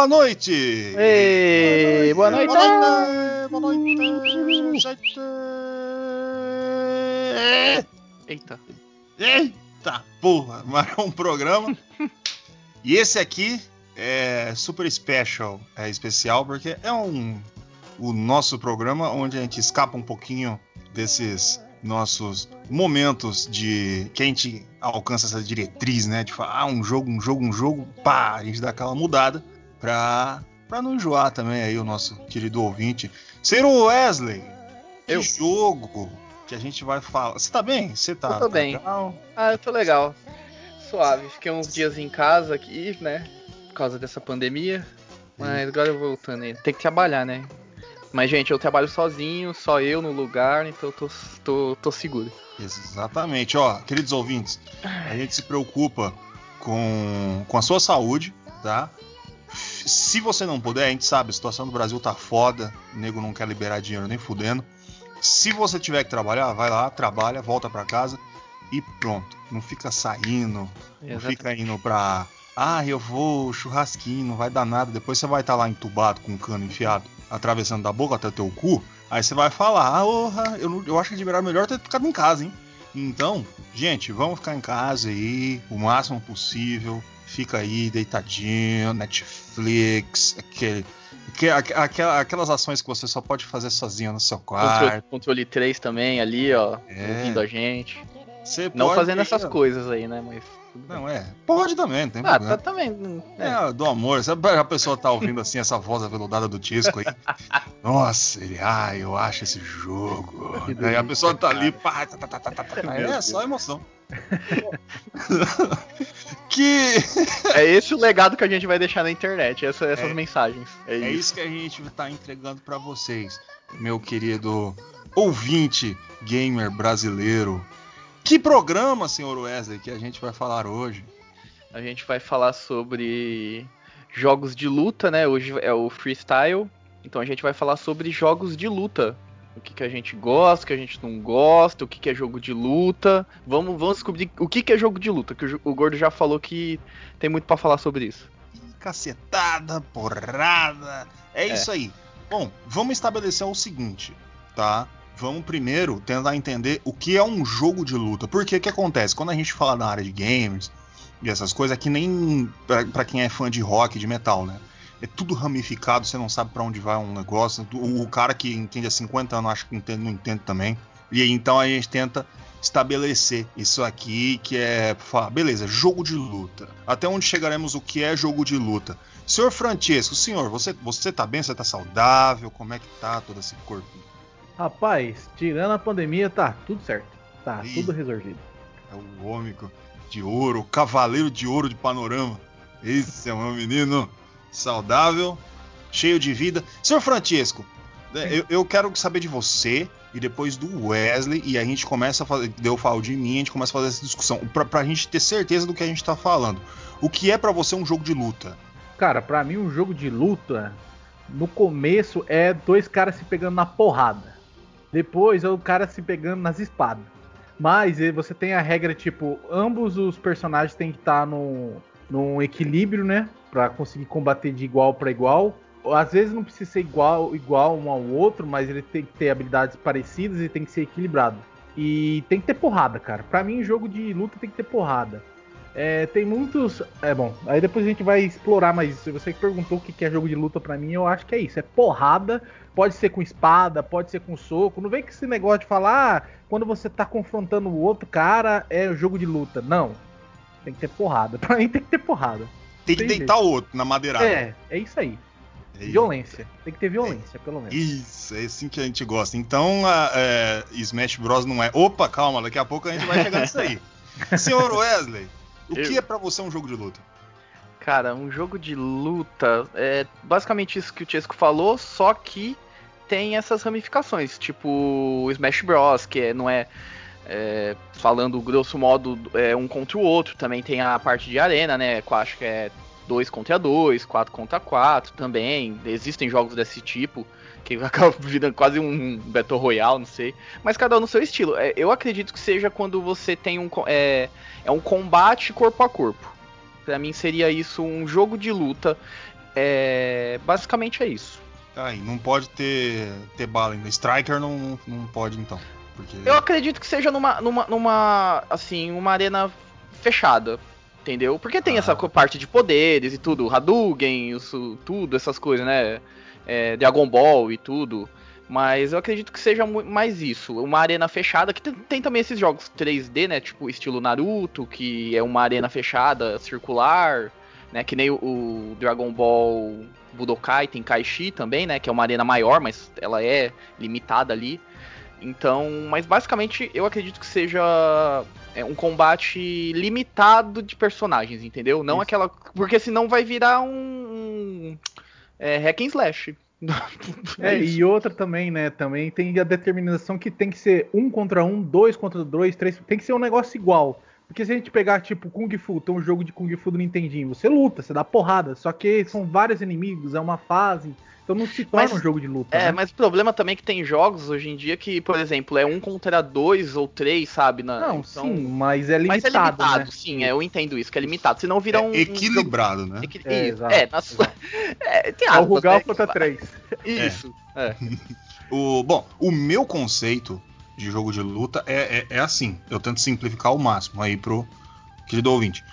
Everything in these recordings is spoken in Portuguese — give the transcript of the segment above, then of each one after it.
Boa noite! Ei, boa noite! Boa noite! Boa noite! gente! Eita. Eita porra! Marcou um programa. e esse aqui é super special, é especial porque é um o nosso programa onde a gente escapa um pouquinho desses nossos momentos de que a gente alcança essa diretriz, né? De falar ah, um jogo, um jogo, um jogo, pá, a gente dá aquela mudada pra, pra não enjoar também aí o nosso querido ouvinte. Ser o Wesley, que Eu. jogo que a gente vai falar. Você tá bem? Você tá, Eu tô tá bem. legal? Ah, eu tô legal. Suave. Fiquei uns dias em casa aqui, né? Por causa dessa pandemia. Mas agora eu voltando aí. Tem que trabalhar, né? Mas, gente, eu trabalho sozinho, só eu no lugar, então eu tô, tô, tô seguro. Exatamente, ó, queridos ouvintes, a gente se preocupa com, com a sua saúde, tá? Se você não puder, a gente sabe, a situação do Brasil tá foda, o nego não quer liberar dinheiro nem fudendo. Se você tiver que trabalhar, vai lá, trabalha, volta pra casa e pronto. Não fica saindo, não Exatamente. fica indo pra. Ah, eu vou churrasquinho, não vai dar nada. Depois você vai estar lá entubado com um cano enfiado, atravessando da boca até teu cu. Aí você vai falar, ah, orra, eu, não- eu acho que melhor melhor ter ficado em casa, hein? Então, gente, vamos ficar em casa aí o máximo possível. Fica aí deitadinho, Netflix, aquele, que- aqu- aquela- aquelas ações que você só pode fazer sozinho no seu quarto. controle 3 também ali, ó. É. Ouvindo a gente. Você Não pode fazendo essas coisas aí, né? Mas. Não, é. Pode também, tem Ah, problema. tá também. É. É, do amor. Sabe a pessoa tá ouvindo assim essa voz aveludada do Tisco aí? Nossa, ele, ah, eu acho esse jogo. Aí a pessoa tá ali, pá, tá, tá, tá, tá, tá, tá. Meu É só emoção. que É esse o legado que a gente vai deixar na internet, essa- essas É. mensagens. É, é isso. isso que a gente tá entregando pra vocês, meu querido ouvinte gamer brasileiro. Que programa, senhor Wesley, que a gente vai falar hoje? A gente vai falar sobre jogos de luta, né? Hoje é o freestyle. Então a gente vai falar sobre jogos de luta. O que, que a gente gosta, o que a gente não gosta, o que, que é jogo de luta. Vamos, vamos descobrir o que, que é jogo de luta, que o, o Gordo já falou que tem muito pra falar sobre isso. cacetada, porrada. É, É. isso aí. Bom, vamos estabelecer o seguinte, tá? Vamos primeiro tentar entender o que é um jogo de luta. Porque o que acontece? Quando a gente fala na área de games e essas coisas, é que nem pra quem é fã de rock, de metal, né? É tudo ramificado, você não sabe pra onde vai um negócio. O, o cara que entende há 50 anos acha que entende, não entende também. E aí então a gente tenta estabelecer isso aqui, que é falar, beleza, jogo de luta. Até onde chegaremos o que é jogo de luta? Senhor Francesco, senhor, você, você tá bem? Você tá saudável? Como é que tá todo esse corpo? Rapaz, tirando a pandemia, tá tudo certo. Tá Ih. tudo resolvido. É o homem co- de ouro, o cavaleiro de ouro de panorama. Esse é o meu menino saudável, cheio de vida. Senhor Francesco, né, eu, eu quero saber de você e depois do Wesley, e a gente começa a fazer, eu falo de mim, a gente começa a fazer essa discussão, pra, pra gente ter certeza do que a gente tá falando. O que é pra você um jogo de luta? Cara, pra mim um jogo de luta, no começo é dois caras se pegando na porrada. Depois é o cara se pegando nas espadas. Mas eh, você tem a regra, tipo, ambos os personagens têm que estar num, num equilíbrio, né? Pra conseguir combater de igual pra igual. Às vezes não precisa ser igual, igual um ao outro, mas ele tem que ter habilidades parecidas e tem que ser equilibrado. E tem que ter porrada, cara. Pra mim, jogo de luta tem que ter porrada. É, tem muitos. É bom, aí depois a gente vai explorar mais isso. Você que perguntou o que é jogo de luta pra mim, eu acho que é isso. É porrada, pode ser com espada, pode ser com soco. Não vem com esse negócio de falar, ah, quando você tá confrontando o outro cara, é jogo de luta. Não. Tem que ter porrada. Pra mim tem que ter porrada. Tem que deitar o outro na madeirada. É, é isso aí. É Violência. Tem que ter violência, pelo menos. Isso, é assim que a gente gosta. Então, a, é, Smash Bros. não é. Opa, calma, daqui a pouco a gente vai chegar nisso aí. Senhor Wesley, o Eu. que é pra você um jogo de luta? Cara, um jogo de luta é basicamente isso que o Chesco falou, só que tem essas ramificações, tipo o Smash Bros, que é, não é, é, falando grosso modo é, um contra o outro, também tem a parte de arena, né? Acho que é 2 contra 2, 4 contra 4 também. Existem jogos desse tipo que acaba virando quase um Battle Royale, não sei. Mas cada um no seu estilo. É, eu acredito que seja quando você tem um. É, é um combate corpo a corpo. Pra mim seria isso um jogo de luta. É, basicamente é isso. Aí, não pode ter, ter bala ainda. Striker não, não pode, então. Porque... Eu acredito que seja numa, numa, numa, assim, uma arena fechada, entendeu? Porque tem ah. essa parte de poderes e tudo, Hadouken, isso, tudo, essas coisas, né? É, Dragon Ball e tudo. Mas eu acredito que seja mais isso, uma arena fechada, que tem, tem, também esses jogos 3D, né? Tipo estilo Naruto, que é uma arena fechada, circular, né? Que nem o, o Dragon Ball Budokai, tem Kaishi também, né? Que é uma arena maior, mas ela é limitada ali. Então, mas basicamente eu acredito que seja é, um combate limitado de personagens, entendeu? Não Isso. aquela. Porque senão vai virar um. um é, hack and slash. é, é e outra também, né? Também tem a determinação que tem que ser um contra um, dois contra dois, três. Tem que ser um negócio igual. Porque se a gente pegar, tipo, Kung Fu, tem um jogo de Kung Fu do Nintendinho, você luta, você dá porrada, só que são vários inimigos, é uma fase, então não se torna mas, um jogo de luta. É, né? mas o problema também é que tem jogos hoje em dia que, por exemplo, é um contra dois ou três, sabe? Na, não, então... sim, mas é limitado. Mas é limitado, né? sim, é, eu entendo isso, que é limitado. Senão vira é um. Equilibrado, um jogo... né? Equil... É, exato, é, na sua... é, tem aspas, é o Rugal né? contra três. Isso. É. o, bom, o meu conceito de jogo de luta é, é, é assim. Eu tento simplificar ao máximo aí pro, querido ouvinte,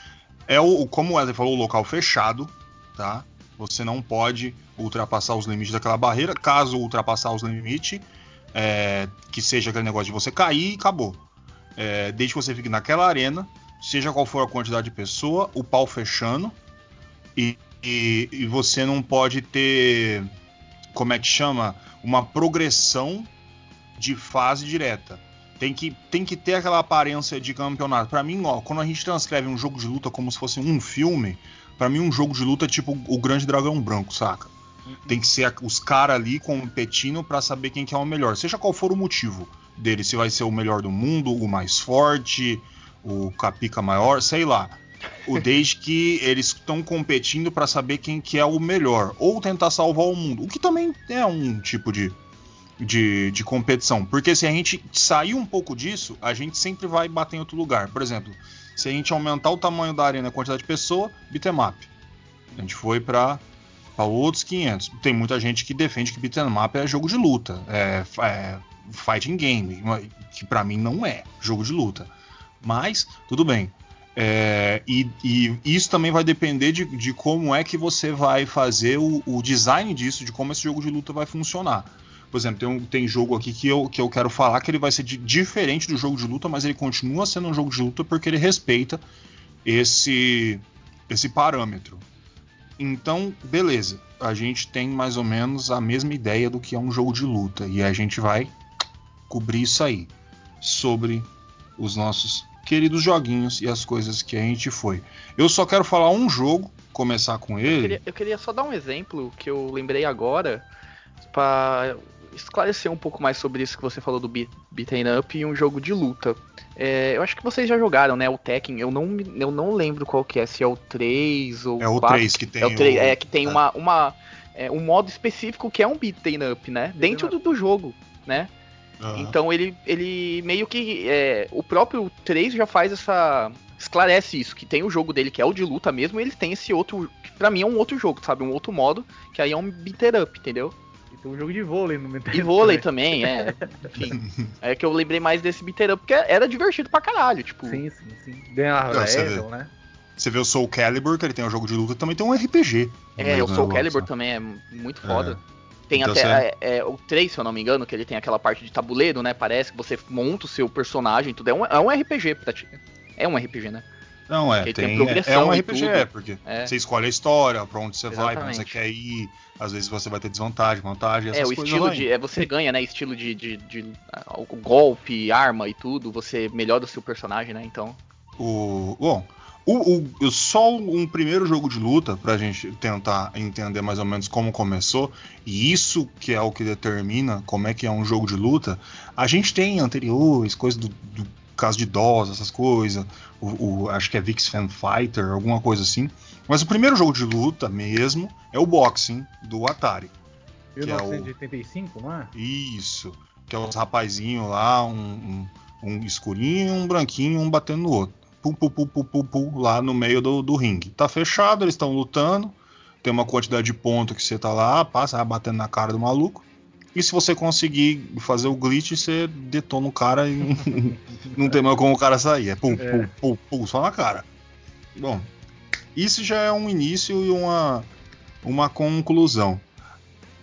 é o, como o Wesley falou, o local fechado, tá? Você não pode ultrapassar os limites daquela barreira. Caso ultrapassar os limites, é, que seja aquele negócio de você cair e acabou. É, desde que você fique naquela arena, seja qual for a quantidade de pessoa, o pau fechando, e, e, e você não pode ter, como é que chama? Uma progressão de fase direta. Tem que, tem que ter aquela aparência de campeonato. Para mim, ó, quando a gente transcreve um jogo de luta como se fosse um filme, para mim um jogo de luta é tipo o Grande Dragão Branco, saca? Uhum. Tem que ser os caras ali competindo para saber quem que é o melhor, seja qual for o motivo dele, se vai ser o melhor do mundo, o mais forte, o capica maior, sei lá. O desde que eles estão competindo para saber quem que é o melhor ou tentar salvar o mundo, o que também é um tipo de de, de competição. Porque se a gente sair um pouco disso, a gente sempre vai bater em outro lugar. Por exemplo, se a gente aumentar o tamanho da arena, a quantidade de pessoa, beat'em. A gente foi para outros 500. Tem muita gente que defende que beat'em é jogo de luta, é, é fighting game, que para mim não é jogo de luta. Mas tudo bem. É, e, e, isso também vai depender de, de, como é que você vai fazer o, o design disso, de como esse jogo de luta vai funcionar. Por exemplo, tem, um, tem jogo aqui que eu, que eu quero falar que ele vai ser de, diferente do jogo de luta, mas ele continua sendo um jogo de luta porque ele respeita esse, esse parâmetro. Então, beleza. A gente tem mais ou menos a mesma ideia do que é um jogo de luta. E a gente vai cobrir isso aí. Sobre os nossos queridos joguinhos e as coisas que a gente foi. Eu só quero falar um jogo, começar com ele. Eu queria, eu queria só dar um exemplo que eu lembrei agora. para esclarecer um pouco mais sobre isso que você falou do beat'em up e um jogo de luta. É, eu acho que vocês já jogaram, né? O Tekken. Eu não, eu não lembro qual que é, se é o 3 ou É o 4. 3 que tem. É, o 3, o... é que tem é. uma, uma é, um modo específico que é um beat'em up, né? Dentro do, do jogo, né? Uhum. Então ele, ele meio que. É, o próprio 3 já faz essa. Esclarece isso, que tem o jogo dele que é o de luta mesmo, e ele tem esse outro. Que pra mim é um outro jogo, sabe? Um outro modo, que aí é um beater up, entendeu? Um jogo de vôlei no Nintendo. E vôlei também, é. Enfim. É que eu lembrei mais desse beater up, porque era divertido pra caralho, tipo. Sim, sim, sim. Ganhar level, né? Você vê o Soul Calibur, que ele tem um jogo de luta, também tem um RPG. É, o Soul Calibur também é muito foda. É. Tem então, até é, é, o 3, se eu não me engano, que ele tem aquela parte de tabuleiro, né? Parece que você monta o seu personagem, tudo. É um, é um RPG, é um RPG, né? Não, é, tem, tem é, é um RPG, é, porque é. você escolhe a história, pra onde você Exatamente. vai, pra onde você quer ir, às vezes você vai ter desvantagem, vantagem, É, o estilo de. É, você ganha, né? Estilo de, de, de, de golpe, arma e tudo, você melhora o seu personagem, né? Então. O. Bom, O, o, só um primeiro jogo de luta pra gente tentar entender mais ou menos como começou, e isso que é o que determina como é que é um jogo de luta. A gente tem anteriores, coisas do, do caso de DOS, essas coisas, o, o, acho que é VIX Fan Fighter, alguma coisa assim. Mas o primeiro jogo de luta mesmo é o boxing do Atari. 1985, é o... não é? Isso. Que é os rapazinhos lá, um, um, um escurinho, um branquinho, um batendo no outro. Pum, pum, pum, pum, pum, pum, lá no meio do, do ringue. Tá fechado, eles estão lutando. Tem uma quantidade de ponto que você tá lá, passa, batendo na cara do maluco. E se você conseguir fazer o glitch, você detona o cara e não tem mais como o cara sair. É pum, é. pum, pum, pum, só na cara. Bom, isso já é um início e uma, uma conclusão.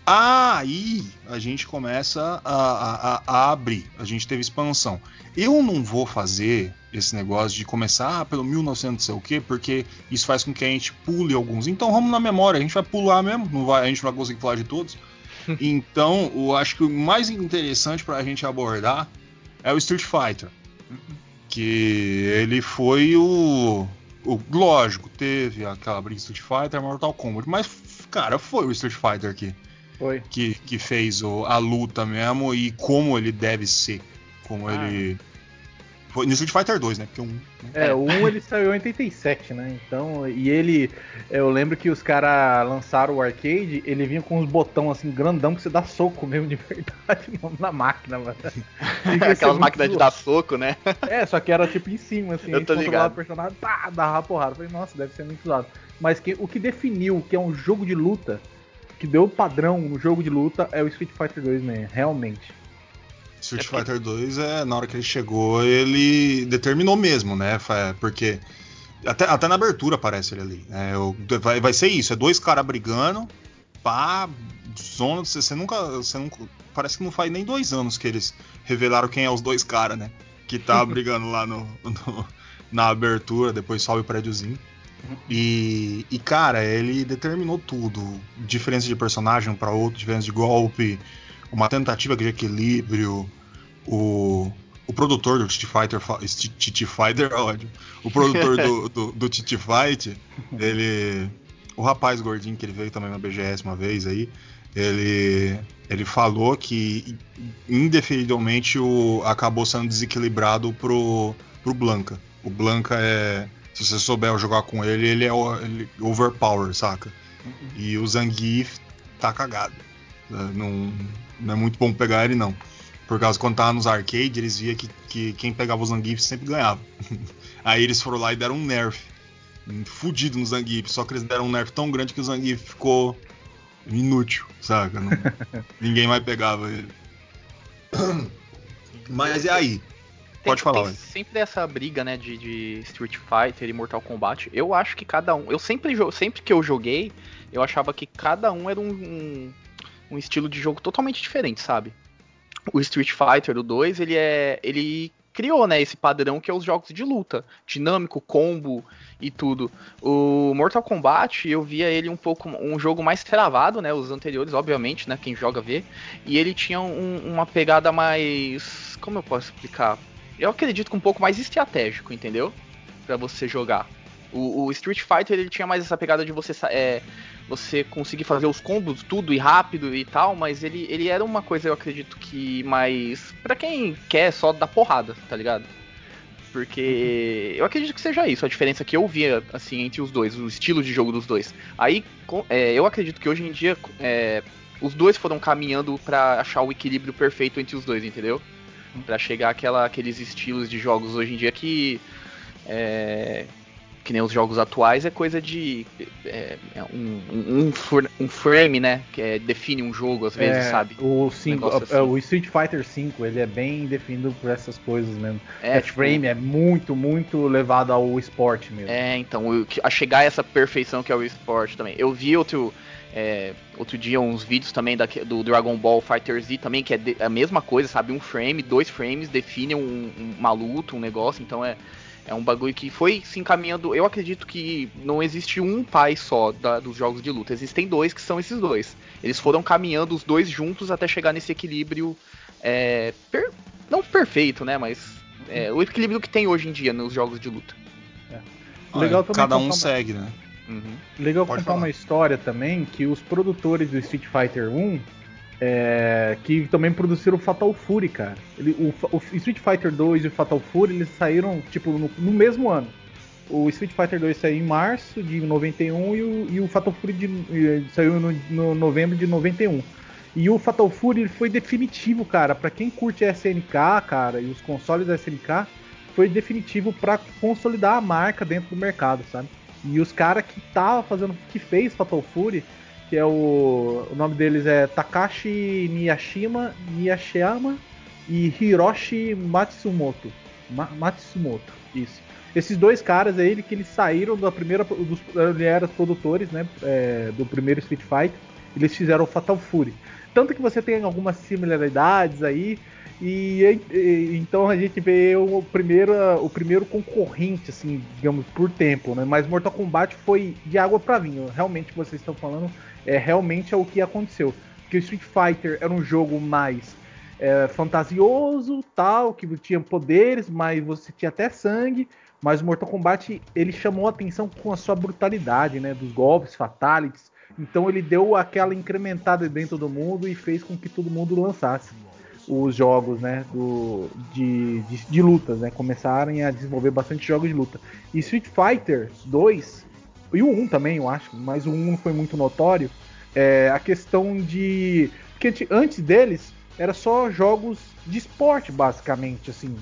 Aí a gente começa a, a, a, abrir, a gente teve expansão. Eu não vou fazer esse negócio de começar ah, pelo 1900 não sei o quê, porque isso faz com que a gente pule alguns. Então vamos na memória, a gente vai pular mesmo, não vai, a gente não vai conseguir falar de todos. então eu acho que o mais interessante para a gente abordar é o Street Fighter. Que ele foi o. Lógico, teve aquela briga Street Fighter, Mortal Kombat, mas, cara, foi o Street Fighter aqui. Foi. Que, que fez o, a luta mesmo e como ele deve ser. Como ah. ele. Foi no Street Fighter 2, né? Porque um, né? É, o 1 ele saiu em 87, né? Então, e ele. Eu lembro que os caras lançaram o arcade, ele vinha com uns botões assim, grandão, que você dá soco mesmo de verdade na máquina, mano. Aquelas máquinas de dar soco, né? É, só que era tipo em cima, assim, eu tô ligado. o personagem, pá, dava porrada. Eu falei, nossa, deve ser muito usado. Mas que, o que definiu que é um jogo de luta que deu padrão no jogo de luta é o Street Fighter 2 mesmo, realmente. Street é Fighter 2 é na hora que ele chegou, ele determinou mesmo, né? Porque até, até na abertura aparece ele ali. Né? Vai, vai ser isso, é dois caras brigando, pá, zona, você, você, nunca, você nunca. Parece que não faz nem dois anos que eles revelaram quem é os dois caras, né? Que tá brigando lá no, no, na abertura, depois sobe o prédiozinho. E, e, cara, ele determinou tudo. Diferença de personagem para outro, diferença de golpe, uma tentativa de equilíbrio. O, o produtor do Titi Fighter, Titi Fighter, ódio. O produtor do, do, do Titi Fight, ele. O rapaz gordinho que ele veio também na BGS uma vez aí, ele, ele falou que indefinivelmente o, acabou sendo desequilibrado pro, pro Blanca. O Blanca é se você souber jogar com ele, ele é ele, overpower, saca? Uhum. E o Zangief tá cagado. É, não, não é muito bom pegar ele, não. Por causa que quando tava nos arcades, eles via que, que quem pegava o Zangief sempre ganhava. Aí eles foram lá e deram um nerf. Fudido no Zangief. Só que eles deram um nerf tão grande que o Zangief ficou inútil, saca? Não, ninguém mais pegava ele. Mas e aí? Pode tem, falar. Tem sempre essa briga, né, de, de, Street Fighter e Mortal Kombat. Eu acho que cada um. Eu sempre, sempre que eu joguei, eu achava que cada um era um, um, um estilo de jogo totalmente diferente, sabe? O Street Fighter do 2, ele é. ele criou, né, esse padrão que é os jogos de luta, dinâmico, combo e tudo. O Mortal Kombat, eu via ele um pouco um jogo mais travado, né, os anteriores, obviamente, né, quem joga vê, e ele tinha um, uma pegada mais, como eu posso explicar? eu acredito que um pouco mais estratégico, entendeu? Para você jogar. O, o, Street Fighter ele tinha mais essa pegada de você é, você conseguir fazer os combos tudo e rápido e tal, mas ele, ele era uma coisa eu acredito que mais para quem quer só dar porrada, tá ligado? Porque uhum. eu acredito que seja isso, a diferença que eu via assim entre os dois, o estilo de jogo dos dois. Aí é, eu acredito que hoje em dia é, os dois foram caminhando para achar o equilíbrio perfeito entre os dois, entendeu? para chegar àquela, aqueles estilos de jogos hoje em dia que é, que nem os jogos atuais é coisa de é, é um, um, um, frame, né? Que é, define um jogo às vezes, é, sabe? O, cinco, um assim. o Street Fighter V ele é bem definido por essas coisas mesmo. É, tipo, frame é muito, muito levado ao esporte mesmo. É, então, a chegar a essa perfeição que é o esporte também. Eu vi outro é, outro dia uns vídeos também da, do Dragon Ball Fighter Z também, que é de, a mesma coisa, sabe? Um frame, dois frames definem um, um, uma luta, um negócio, então é, é um bagulho que foi se encaminhando. Eu acredito que não existe um pai só da, dos jogos de luta, existem dois que são esses dois. Eles foram caminhando os dois juntos até chegar nesse equilíbrio. É, per, não perfeito, né? Mas é, o equilíbrio que tem hoje em dia nos jogos de luta. Legal também Cada um uma- segue, né? Uhum. Legal Pode contar falar. uma história também que os produtores do Street Fighter 1 é, que também produziram Fatal Fury, cara. Ele- o, o Street Fighter 2 e o Fatal Fury eles saíram tipo no, no mesmo ano. O Street Fighter 2 saiu em março de 91 e o, e o Fatal Fury de- saiu no, no novembro de 91. E o Fatal Fury foi definitivo, cara, Pra quem curte SNK, cara, e os consoles da SNK, foi definitivo pra consolidar a marca dentro do mercado, sabe? E os caras que tava fazendo, que fez Fatal Fury, que é o, o nome deles é Takashi Niyashima, Niyashiyama e Hiroshi Matsumoto. Ma- Matsumoto, isso. Esses dois caras aí, que eles saíram da primeira, dos, eles eram produtores, né, é, do primeiro Street Fighter, eles fizeram o Fatal Fury. Tanto que você tem algumas similaridades aí, e, e- então a gente vê o primeiro, o primeiro concorrente, assim, digamos, por tempo, né? Mas Mortal Kombat foi de água para vinho. Realmente, vocês estão falando é realmente é o que aconteceu. Porque Street Fighter era um jogo mais é, fantasioso, tal, que tinha poderes, mas você tinha até sangue. Mas o Mortal Kombat ele chamou a atenção com a sua brutalidade, né? Dos golpes, fatalities. Então ele deu aquela incrementada dentro do mundo e fez com que todo mundo lançasse os jogos, né, do, de, de, de lutas, né, começarem a desenvolver bastante jogos de luta. E Street Fighter 2, e o 1 também, eu acho, mas o 1 foi muito notório, é, a questão de... Porque antes- deles, era só jogos de esporte, basicamente, assim.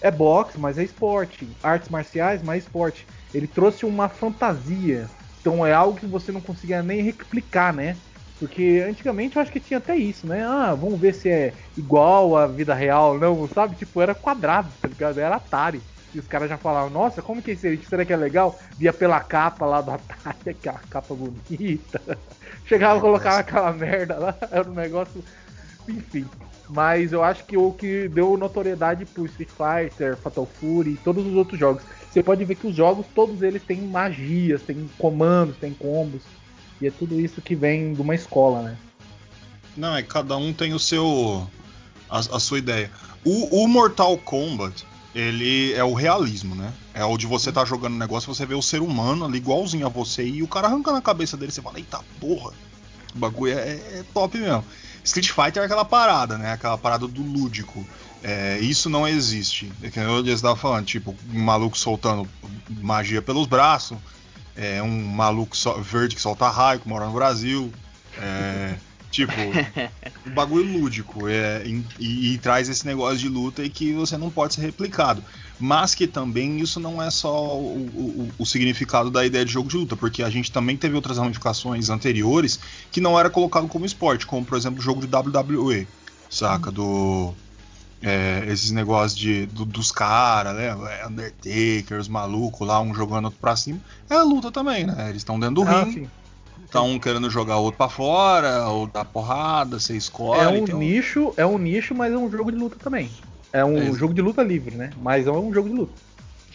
É boxe, mas é esporte. Artes marciais, mas é esporte. Ele trouxe uma fantasia. Então é algo que você não conseguia nem replicar, né? Porque antigamente eu acho que tinha até isso, né? Ah, vamos ver se é igual à vida real. Não, sabe? Tipo, era quadrado, tá ligado? Era Atari. E os caras já falavam, nossa, como que é isso? Será que é legal? Via pela capa lá do Atari, aquela capa bonita. Chegava e colocava aquela merda lá, era um negócio. Enfim. Mas eu acho que o que deu notoriedade pro Street Fighter, Fatal Fury e todos os outros jogos. Você pode ver que os jogos, todos eles têm magias, têm comandos, têm combos. E é tudo isso que vem de uma escola, né? Não, é cada um tem o seu. a, a sua ideia. O, o Mortal Kombat, ele é o realismo, né? É o de você tá jogando um negócio, você vê o ser humano ali igualzinho a você e o cara arrancando a cabeça dele, você fala, eita porra, o bagulho é, é top mesmo. Street Fighter é aquela parada, né? Aquela parada do lúdico. É, isso não existe. É que eu estava falando, tipo, um maluco soltando magia pelos braços, é, um maluco so- verde que solta raio, que mora no Brasil. É, tipo, um bagulho lúdico. É, e, e- e traz esse negócio de luta e que você não pode ser replicado. Mas que também isso não é só o, o- o significado da ideia de jogo de luta, porque a gente também teve outras ramificações anteriores que não era colocado como esporte, como por exemplo o jogo de WWE, saca? Do. é, esses negócios de, do- dos caras, né? É, Undertaker, os malucos lá, um jogando outro pra cima. É a luta também, né? Eles estão dentro do Ah, ringue. Tá um querendo jogar outro pra fora, ou dar porrada, você escolhe. É um tem nicho, é um nicho, mas é um jogo de luta também. É um É. jogo de luta livre, né? Mas é um jogo de luta.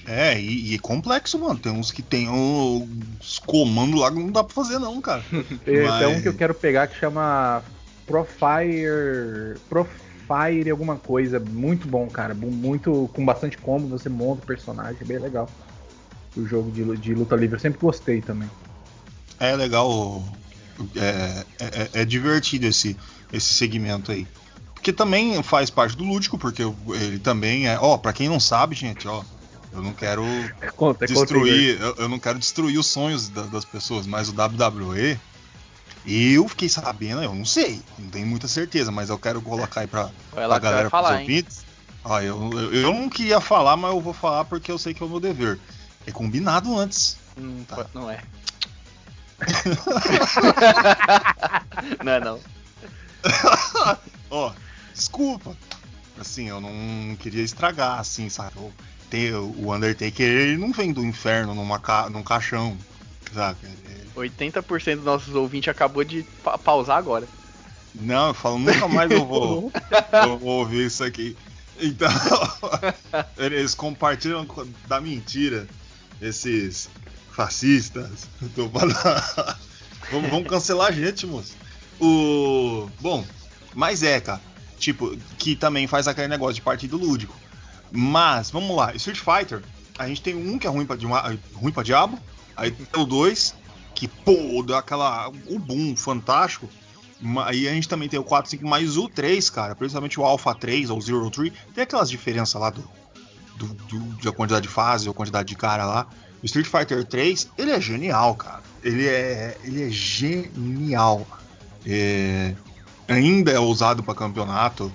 É, e, e é complexo, mano. Tem uns que tem uns comandos lá que não dá pra fazer, não, cara. Tem Mas- um que eu quero pegar que chama Profire. Profire alguma coisa. Muito bom, cara. Muito. Com bastante combo, você monta o personagem, é bem legal. O jogo de, de luta livre. Eu sempre gostei também. É legal. É, é- é divertido esse, esse segmento aí. Porque também faz parte do lúdico, porque ele também é. Ó, pra quem não sabe, gente, ó. Eu não quero Conta, conta aí, destruir. Eu, eu não quero destruir os sonhos da- das pessoas, mas o WWE. Eu fiquei sabendo, eu não sei, não tenho muita certeza, mas eu quero colocar aí pra, pra galera, falar, pros ouvintes. Ó, eu, eu, eu não queria falar, mas eu vou falar porque eu sei que é o meu dever. É combinado antes. Hum, Tá. Não é. não é não. Ó, desculpa. Assim, eu não queria estragar, assim, sabe? Eu- tem- o Undertaker, ele não vem do inferno numa ca, num caixão, sabe? Ele- 80% dos nossos ouvintes acabou de pa- pausar agora. Não, eu falo, nunca mais eu vou, eu vou ouvir isso aqui. Então, eles compartilham co- da mentira, esses fascistas. Tô falando. vamos, vamos cancelar a gente, moço. O. Bom, mas é, cara. Tipo, que também faz aquele negócio de partido lúdico. Mas, vamos lá, Street Fighter, a gente tem um que é ruim pra, ruim pra diabo, aí tem o dois, que, pô, deu aquela. o boom fantástico. Aí a gente também tem o 4, 5, mais o 3, cara. Principalmente o Alpha 3 ou Zero 3. Tem aquelas diferenças lá do, do, do, da quantidade de fase ou quantidade de cara lá. O Street Fighter 3, ele é genial, cara. Ele é, ele é genial. É, ainda é usado para campeonato.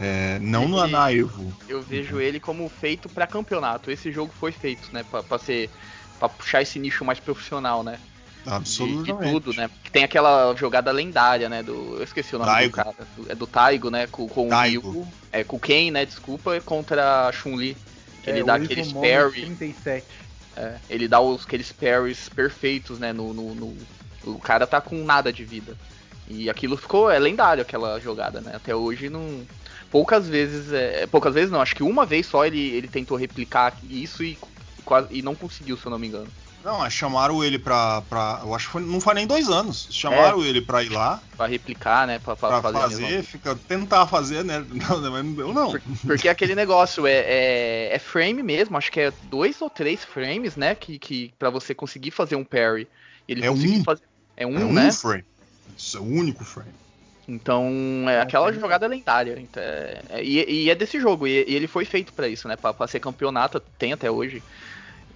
É, não no na Evo. Eu vejo ele como feito para campeonato. Esse jogo foi feito, né, para ser para puxar esse nicho mais profissional, né? Absolutamente. De, de, tudo, né? Tem aquela jogada lendária, né? Do, eu esqueci o nome Taigo. do cara. é do Taigo, né? Com, com o Ryu. É, com o Ken, né? Desculpa, contra a Chun-Li. Que é, ele dá aqueles parry. 37. É, ele dá os, aqueles parries perfeitos, né? No, no, no, o cara tá com nada de vida. E aquilo ficou é lendário, aquela jogada, né? Até hoje não. Poucas vezes. É, poucas vezes não, acho que uma vez só ele, ele tentou replicar isso e, e, e não conseguiu, se eu não me engano. Não, chamaram ele pra. pra eu acho que foi, não foi nem dois anos. Chamaram é, ele pra ir lá. Pra replicar, né? Pra, pra, pra fazer, fazer fica, tentar fazer, né? Não, mas não deu, não. porque aquele negócio é, é, é, frame mesmo, acho que é dois ou três frames, né? Que, que pra você conseguir fazer um parry. Ele é um. Fazer, é um, é um né? frame. Isso é o único frame. Então, é aquela jogada lendária. Então, é, é, e, e, é desse jogo, e, e ele foi feito para isso, né? Pra, pra ser campeonato, tem até hoje.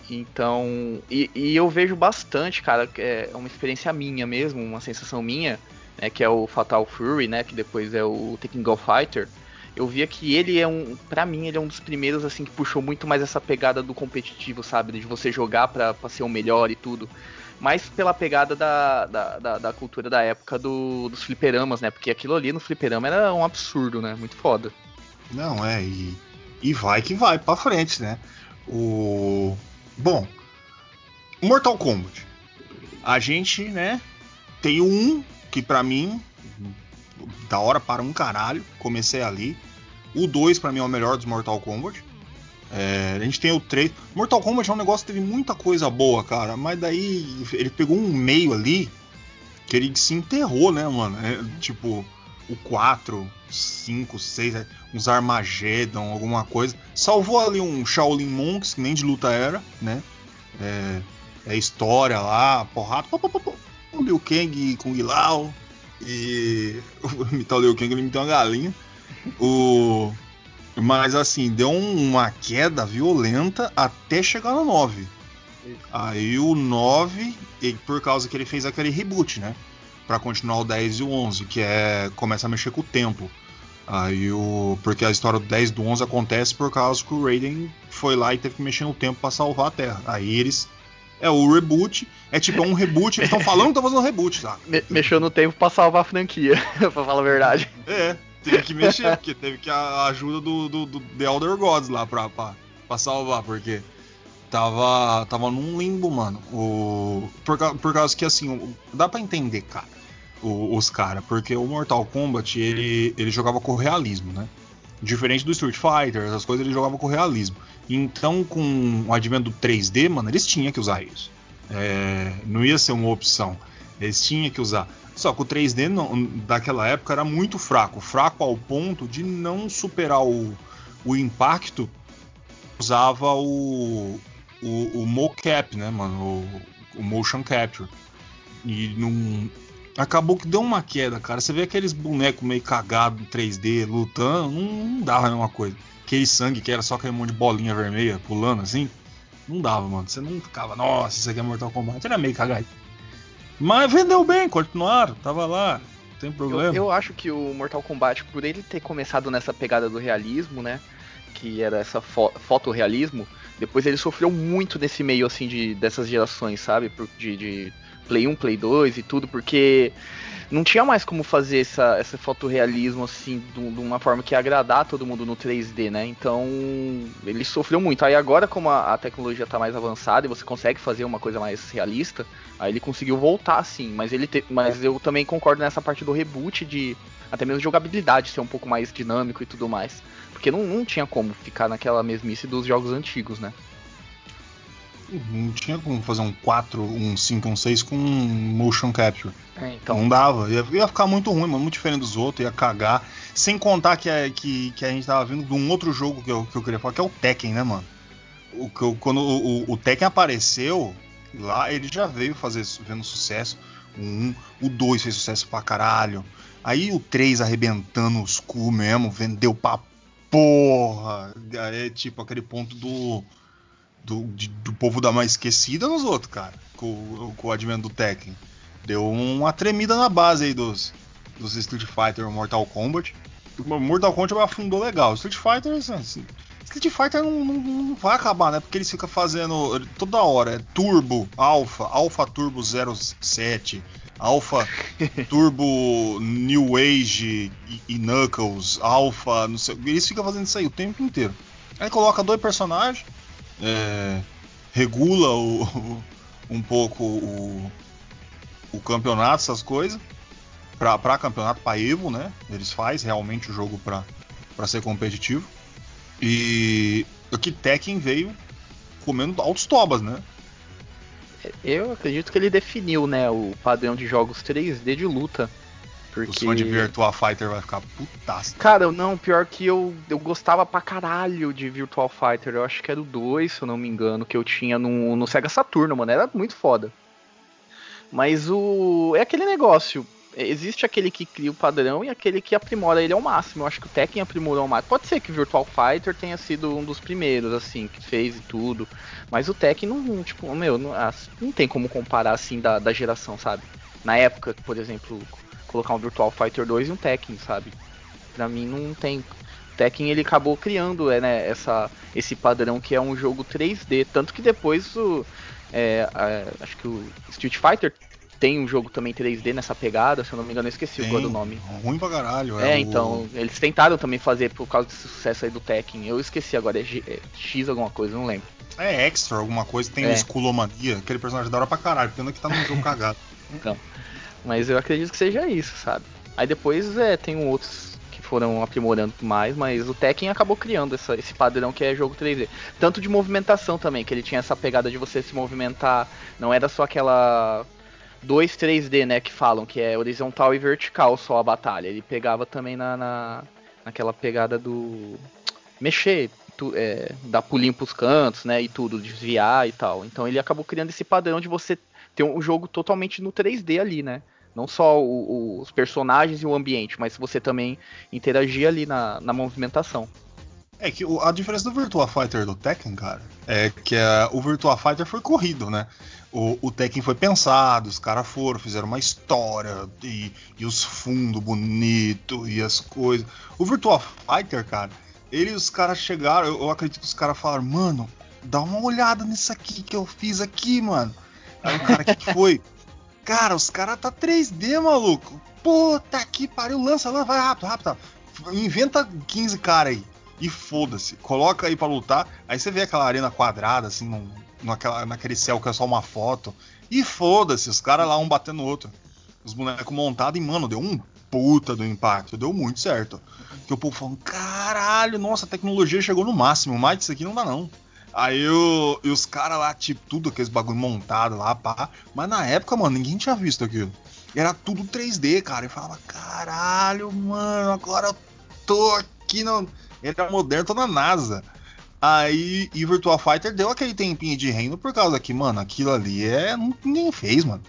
Então, e, e, eu vejo bastante, cara, é uma experiência minha mesmo, uma sensação minha, né, que é o Fatal Fury, né, que depois é o Tekken Go Fighter. Eu via que ele é um, para mim, ele é um dos primeiros assim que puxou muito mais essa pegada do competitivo, sabe, de você jogar para ser o melhor e tudo. Mais pela pegada da, da, da, da cultura da época do, dos fliperamas, né? Porque aquilo ali no fliperama era um absurdo, né? Muito foda. Não, é, e, e vai que vai pra frente, né? O, Bom, Mortal Kombat. A gente, né, tem um que para mim da hora para um caralho, comecei ali. O 2 para mim é o melhor dos Mortal Kombat. É, a gente tem o 3. Mortal Kombat é um negócio que teve muita coisa boa, cara, mas daí ele pegou um meio ali que ele se enterrou, né, mano? É, tipo, o 4, 5, 6, uns Armageddon, alguma coisa. Salvou ali um Shaolin Monks, que nem de luta era, né? É, é história lá, porrada. Pô, pô, pô, o Liu Kang com o Lao. E. imitar o Liu Kang, ele imitou uma galinha. O. Mas assim, deu uma queda violenta até chegar no 9. Aí o 9, por causa que ele fez aquele reboot, né? Para continuar o 10 e o 11, que é começa a mexer com o tempo. Aí o porque a história do 10 e do 11 acontece por causa que o Raiden foi lá e teve que mexer no tempo para salvar a Terra. Aí eles é o reboot, é tipo é um reboot, eles estão falando que estão fazendo um reboot, tá? Me mexeu no tempo para salvar a franquia, pra falar a verdade. É, teve que mexer, porque teve que a ajuda do, do, do The Elder Gods lá pra, pra, pra salvar, porque tava, tava num limbo, mano. O, por, por causa que assim, dá para entender, cara o, os caras, porque o Mortal Kombat ele, ele jogava com realismo, né? Diferente do Street Fighter, essas coisas ele jogava com realismo. Então, com o advento do 3D, mano, eles tinham que usar isso. É, não ia ser uma opção. Eles tinham que usar. Só que o 3D não, daquela época era muito fraco fraco ao ponto de não superar o, o impacto. Usava o, o, o mocap, né, mano? O, o motion capture. E não, acabou que deu uma queda, cara. Você vê aqueles bonecos meio cagados em 3D lutando, não, não dava a mesma coisa. Aquele sangue que era só aquele monte de bolinha vermelha pulando assim, não dava, mano. Você não ficava, nossa, isso aqui é Mortal Kombat. Era meio cagado. Mas vendeu bem, continuaram, tava lá, não tem problema. Eu, eu acho que o Mortal Kombat, por ele ter começado nessa pegada do realismo, né? Que era essa fo fotorrealismo, depois ele sofreu muito nesse meio assim de dessas gerações, sabe? De, de Play 1, Play 2 e tudo, porque não tinha mais como fazer essa, essa fotorrealismo assim, de, uma forma que ia agradar todo mundo no 3D, né? Então ele sofreu muito. Aí agora, como a, a tecnologia está mais avançada e você consegue fazer uma coisa mais realista, aí ele conseguiu voltar assim. Mas ele te, mas eu também concordo nessa parte do reboot de até mesmo jogabilidade ser um pouco mais dinâmico e tudo mais. Porque não, não tinha como ficar naquela mesmice dos jogos antigos, né? Não tinha como fazer um 4, um 5, um 6 com motion capture. É, então. Não dava. Ia, ia, ficar muito ruim, mano, muito diferente dos outros, ia cagar. Sem contar que, é, que, que a gente tava vindo de um outro jogo que eu, que eu queria falar, que é o Tekken, né, mano? o, quando o, o Tekken apareceu, lá ele já veio fazer, vendo sucesso. O 1, o 2 fez sucesso pra caralho. Aí o 3 arrebentando os cu mesmo, vendeu pra porra. É tipo aquele ponto do. Do, de, do povo dar mais esquecida nos outros, cara. Com, com o advento do Tekken. Deu uma tremida na base aí dos, dos Street Fighter Mortal Kombat. Mortal Kombat afundou legal. Street Fighter, assim, Street Fighter não, não, não, vai acabar, né? Porque eles ficam fazendo toda hora. É Turbo, Alpha, Alpha Turbo 07, Alpha Turbo New Age e, e Knuckles, Alpha, não sei. Eles ficam fazendo isso aí o tempo inteiro. Aí coloca dois personagens, é, regula o, o, um pouco o, o campeonato, essas coisas. Pra, pra campeonato, pra Evo, né? Eles fazem realmente o jogo pra, pra ser competitivo. E aqui Tekken veio comendo altos tobas, né? Eu acredito que ele definiu, né, o padrão de jogos 3D de luta. Porque... O fã de Virtua Fighter vai ficar putaço. Cara, não, pior que eu, eu gostava pra caralho de Virtual Fighter. Eu acho que era o 2, se eu não me engano, que eu tinha no, no Sega Saturno, mano. Era muito foda. Mas o. É aquele negócio existe aquele que cria o padrão e aquele que aprimora ele ao máximo. Eu acho que o Tekken aprimorou ao máximo. Pode ser que o Virtual Fighter tenha sido um dos primeiros, assim, que fez e tudo. Mas o Tekken não, tipo, meu, não, não tem como comparar, assim, da, da geração, sabe? Na época, por exemplo, colocar um Virtual Fighter 2 e um Tekken, sabe? Pra mim não tem. O Tekken ele acabou criando é, né, essa, esse padrão que é um jogo 3D. Tanto que depois o. É, acho que o Street Fighter tem um jogo também 3D nessa pegada, se eu não me engano, eu esqueci tem, o nome. Ruim pra caralho. É, é então, o... eles tentaram também fazer por causa desse sucesso aí do Tekken. Eu esqueci agora, é, G, é X alguma coisa, não lembro. É extra, alguma coisa, tem é. o Esculomania, aquele personagem da hora pra caralho, pena que tá num jogo cagado. Então, mas eu acredito que seja isso, sabe? Aí depois é, tem outros que foram aprimorando mais, mas o Tekken acabou criando essa, esse padrão que é jogo 3D. Tanto de movimentação também, que ele tinha essa pegada de você se movimentar, não era só aquela 2 3D, né, que falam que é horizontal e vertical só a batalha. Ele pegava também na, na naquela pegada do mexer, tu, é, dar pulinho pros cantos, né, e tudo, desviar e tal. Então ele acabou criando esse padrão de você ter um jogo totalmente no 3D ali, né? Não só o, o, os personagens e o ambiente, mas você também interagir ali na, na movimentação. É que a diferença do Virtua Fighter do Tekken, cara, é que uh, o Virtua Fighter foi corrido, né? O, o Tekken foi pensado, os caras foram, fizeram uma história e, e os fundos bonitos e as coisas. O Virtua Fighter, cara, eles, os caras chegaram, eu, eu acredito que os caras falaram, mano, dá uma olhada nisso aqui que eu fiz aqui, mano. Aí o cara, que, que foi? Cara, os caras tá 3D, maluco. Puta que pariu, lança, lança, vai rápido, rápido. Inventa 15 caras aí e foda-se. Coloca aí para lutar. Aí você vê aquela arena quadrada, assim, num, naquela, naquele céu que é só uma foto. E foda-se, os caras lá um batendo no outro. Os bonecos montados e, mano, deu um puta do impacto. Deu muito certo. Que o povo falando, caralho, nossa, a tecnologia chegou no máximo. Mais disso aqui não dá, não. Aí e os caras lá, tipo, tudo aqueles bagulho montado lá, pá. Mas na época, mano, ninguém tinha visto aquilo. Era tudo 3D, cara. E falava, caralho, mano, agora eu tô aqui no era moderno, tô na NASA. Aí, e Virtual Fighter deu aquele tempinho de reino por causa que, mano, aquilo ali é. Ninguém fez, mano.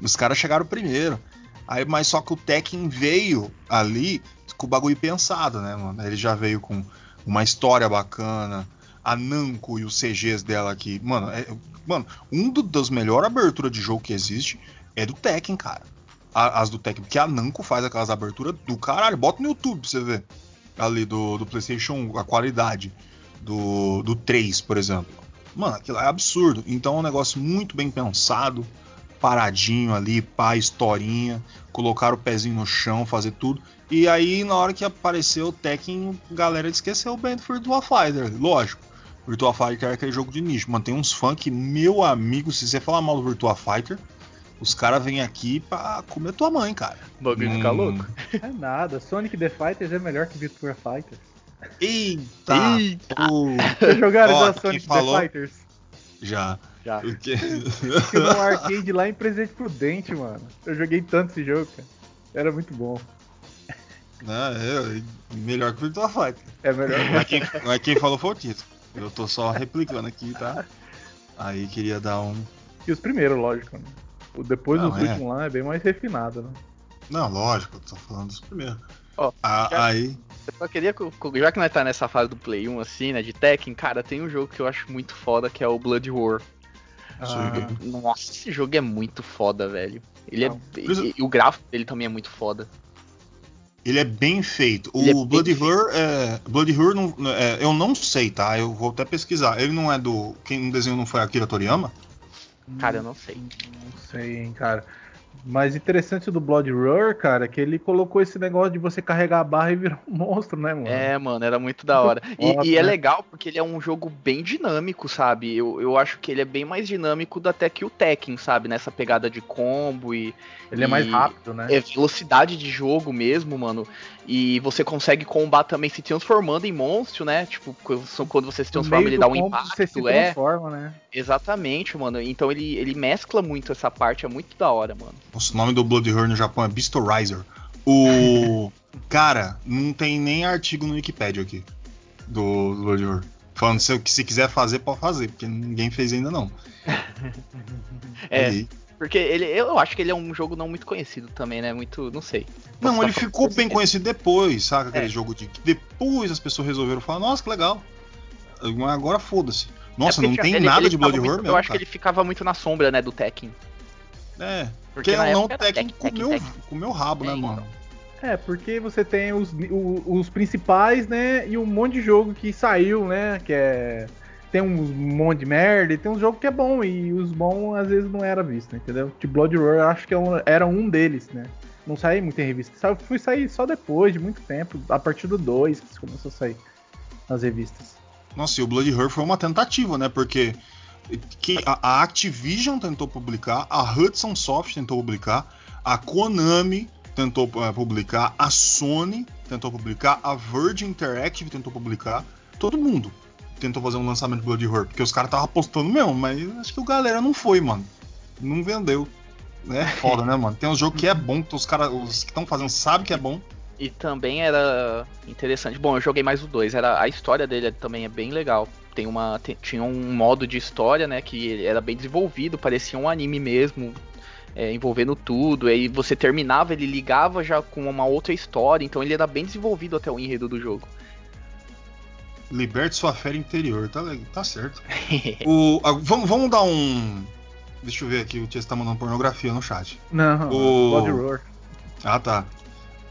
Os caras chegaram primeiro. Aí, mas só que o Tekken veio ali com o bagulho pensado, né, mano? Ele já veio com uma história bacana. A Namco e os CGs dela aqui. Mano, é, mano um do, das melhores aberturas de jogo que existe é do Tekken, cara. A, as do Tekken. Porque a Namco faz aquelas aberturas do caralho. Bota no YouTube pra você ver ali do, do PlayStation, a qualidade do, do 3, por exemplo. Mano, aquilo é absurdo. Então é um negócio muito bem pensado, paradinho ali, pá, historinha, colocar o pezinho no chão, fazer tudo. E aí, na hora que apareceu o Tekken, galera esqueceu bem do Virtua Fighter, lógico. Virtua Fighter é aquele jogo de nicho. Mano, tem uns fãs que, meu amigo, se você falar mal do Virtua Fighter, os caras vêm aqui pra comer tua mãe, cara. O bagulho hum. fica louco. É nada, Sonic the Fighters é melhor que Virtua Fighters. Eita! Eita. Vocês jogaram já Sonic falou... the Fighters? Já. Já. Porque... Eu no arcade lá em Presidente Prudente, mano. Eu joguei tanto esse jogo, cara. Era muito bom. Não, é, é melhor que Virtua Fighter. É melhor. Mas quem, mas quem falou foi o Tito. Eu tô só replicando aqui, tá? Aí queria dar um. E os primeiros, lógico. Né? O depois Não, dos é. lá é bem mais refinado, né? Não, lógico, eu tô falando dos primeiros. Ó, Ah, já- Aí. Eu só queria, já que nós tá nessa fase do Play 1, assim, né, de Tekken, cara, tem um jogo que eu acho muito foda, que é o Blood War. Ah, Nossa, esse jogo é muito foda, velho. Ele Não. é. E, e o gráfico dele também é muito foda. Ele é bem feito. Ele é O Bloody feito. Horror, é, Bloody Horror não, é, eu não sei, tá? Eu vou até pesquisar. Ele não é do. Quem desenhou não foi Akira Toriyama? Cara, eu não sei. Não sei, hein, cara. Mas interessante do Blood Roar, cara, é que ele colocou esse negócio de você carregar a barra e virar um monstro, né, mano? É, mano, era muito da hora. E, e é né? legal porque ele é um jogo bem dinâmico, sabe? Eu, eu acho que ele é bem mais dinâmico até que o Tekken, sabe? Nessa pegada de combo e. Ele é mais e- rápido, né? É velocidade de jogo mesmo, mano. E você consegue combar também se transformando em monstro, né? Tipo, quando você se No transforma, meio ele dá um impacto, Você se é. transforma, né? Exatamente, mano. Então ele, ele mescla muito essa parte, é muito da hora, mano. Nossa, o nome do Bloody Horror no Japão é Beastorizer. O. Cara, não tem nem artigo no Wikipedia aqui do Bloody Horror. Falando se, que se quiser fazer, pode fazer, porque ninguém fez ainda não. É, Aí. Porque ele, eu acho que ele é um jogo não muito conhecido também, né? Muito, não sei. Não, ele ficou bem conhecido depois, saca? Aquele É. jogo de que depois as pessoas resolveram falar, nossa, que legal. Mas agora foda-se. Nossa, É não tem ele- nada ele de Bloody Horror mesmo. Eu acho cara. que ele ficava muito na sombra, né, do Tekken. É, Porque porque não, o Tekken Tekken, comeu, Tekken. comeu o rabo, É, né, então. mano? É, porque você tem os, o- os principais, né? E um monte de jogo que saiu, né? Que é. Tem um monte de merda e tem um jogo que é bom. E os bons às vezes não era visto, entendeu? Tipo, Blood Roar eu acho que é era um deles, né? Não saí muito em revista. Só fui sair só depois de muito tempo, a partir do 2 que começou a sair nas revistas. Nossa, e o Bloody Horror foi uma tentativa, né? Porque que a, Activision tentou publicar, a Hudson Soft tentou publicar, a Konami tentou eh, publicar, a Sony tentou publicar, a Virgin Interactive tentou publicar, todo mundo tentou fazer um lançamento de Bloody Horror, porque os caras estavam apostando mesmo, mas acho que o galera não foi, mano. Não vendeu. É foda, né, mano? Tem um jogo que é bom, que os caras, os que estão fazendo sabem que é bom. E também era interessante. Bom, eu joguei mais o 2. Era, a história dele também é bem legal. Tem uma, tem- tinha um modo de história, né? Que era bem desenvolvido, parecia um anime mesmo. é, envolvendo tudo. Aí você terminava, ele ligava já com uma outra história. Então ele era bem desenvolvido até o enredo do jogo. Liberte sua fera interior, tá, tá certo. O, a- vamos, vamos dar um. Deixa eu ver aqui, o Tia tá mandando pornografia no chat. Não, O- Blood Roar. Ah, tá.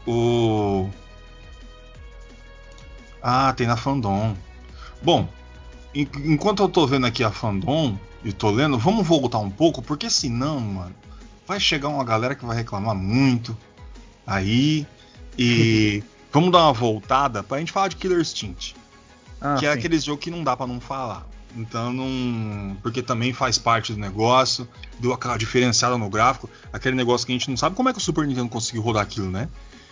O. Ah, tem na Fandom. Bom, en- enquanto eu tô vendo aqui a Fandom e tô lendo, vamos voltar um pouco, porque senão, mano, vai chegar uma galera que vai reclamar muito aí. E vamos dar uma voltada pra gente falar de Killer Instinct. Ah, que é sim. aquele jogo que não dá pra não falar. Então não. Porque também faz parte do negócio, deu aquela diferenciada no gráfico, aquele negócio que a gente não sabe como é que o Super Nintendo conseguiu rodar aquilo, né?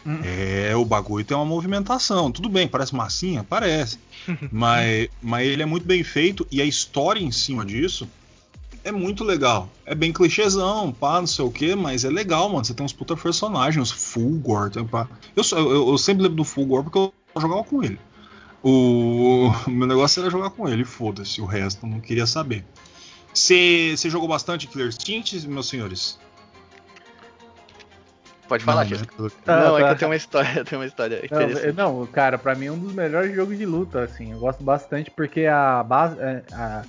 Hum. É, o bagulho tem uma movimentação. Tudo bem, parece massinha? Parece. mas, mas ele é muito bem feito e a história em cima disso é muito legal. É bem clichêzão, pá, não sei o que, mas é legal, mano. Você tem uns puta personagens, Fulgor, tem, pá. Eu, eu, eu sempre lembro do Fulgor porque eu jogava com ele. O o meu negócio era jogar com ele, foda-se, o resto eu não queria saber. Você jogou bastante Killer Instinct, meus senhores? Pode falar, Não, Tia. né? Não, é tá. que eu tenho uma história, eu tenho uma história Não, interessante. é- não, cara, pra mim é um dos melhores jogos de luta, assim. Eu gosto bastante porque a base. é, a-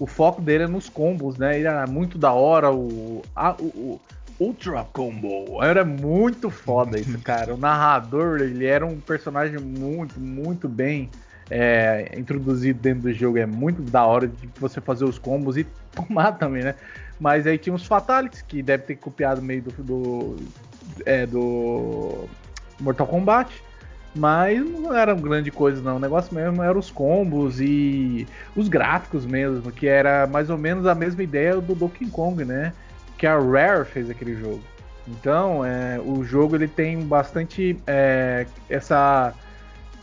o foco dele é nos combos, né? Ele era muito da hora, o. a- o, o Ultra Combo. Era muito foda isso, cara. O narrador, ele era um personagem muito, muito bem é, introduzido dentro do jogo. É muito da hora de você fazer os combos e tomar também, né? Mas aí tinha os Fatalities, que deve ter copiado meio do, do, é, do Mortal Kombat. Mas não era grande coisa, não. O negócio mesmo era os combos e os gráficos mesmo, que era mais ou menos a mesma ideia do Donkey Kong, né? Que a Rare fez aquele jogo. Então, é, o jogo ele tem bastante é, essa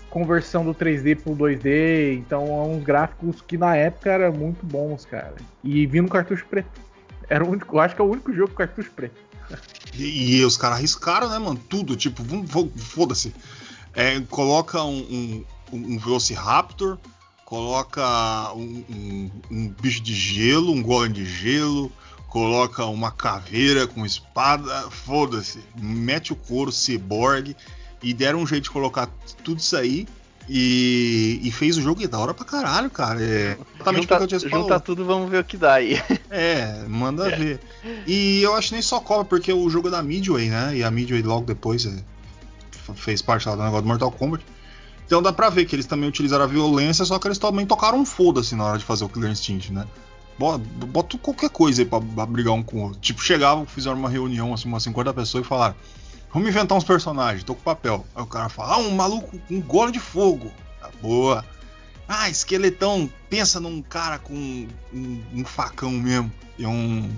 conversão do 3D pro 2D. Então, é uns gráficos que na época eram muito bons, cara. E vindo cartucho preto. Era o único, eu acho que é o único jogo com cartucho preto. E, e os caras arriscaram, né, mano? Tudo, tipo, foda-se. É, coloca um, um, um Velociraptor, coloca um, um, um bicho de gelo, um golem de gelo, coloca uma caveira com espada, foda-se, mete o couro cyborg e deram um jeito de colocar tudo isso aí e, e fez o jogo e é da hora pra caralho, cara. É exatamente junta, o que eu tinha Junta tudo, vamos ver o que dá aí. É, manda é. ver. E eu acho nem só cobra, porque o jogo é da Midway, né? E a Midway logo depois é, fez parte lá do negócio do Mortal Kombat. Então dá pra ver que eles também utilizaram a violência, só que eles também tocaram um foda-se na hora de fazer o Killer Instinct, né? Bota qualquer coisa aí pra, pra brigar um com o outro. Tipo, chegavam, fizeram uma reunião, assim, umas 50 pessoas e falaram: Vamos inventar uns personagens, tô com papel. Aí o cara fala: Ah, um maluco com um golem de fogo. Tá boa. Ah, esqueletão, pensa num cara com um, um facão mesmo e um,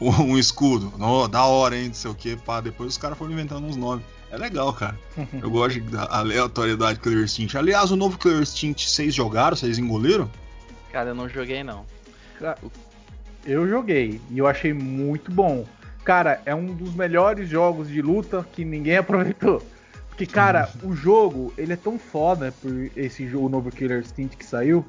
um escudo. Oh, da hora, hein? Não sei o que. Pá. Depois os caras foram inventando uns nomes. É legal, cara. Eu gosto da aleatoriedade Killer Instinct. Aliás, o novo Killer Instinct, vocês jogaram? Vocês engoliram? Cara, eu não joguei não. Eu joguei e eu achei muito bom. Cara, é um dos melhores jogos de luta que ninguém aproveitou. Porque, cara, o jogo, ele é tão foda por esse jogo novo Killer Instinct que saiu,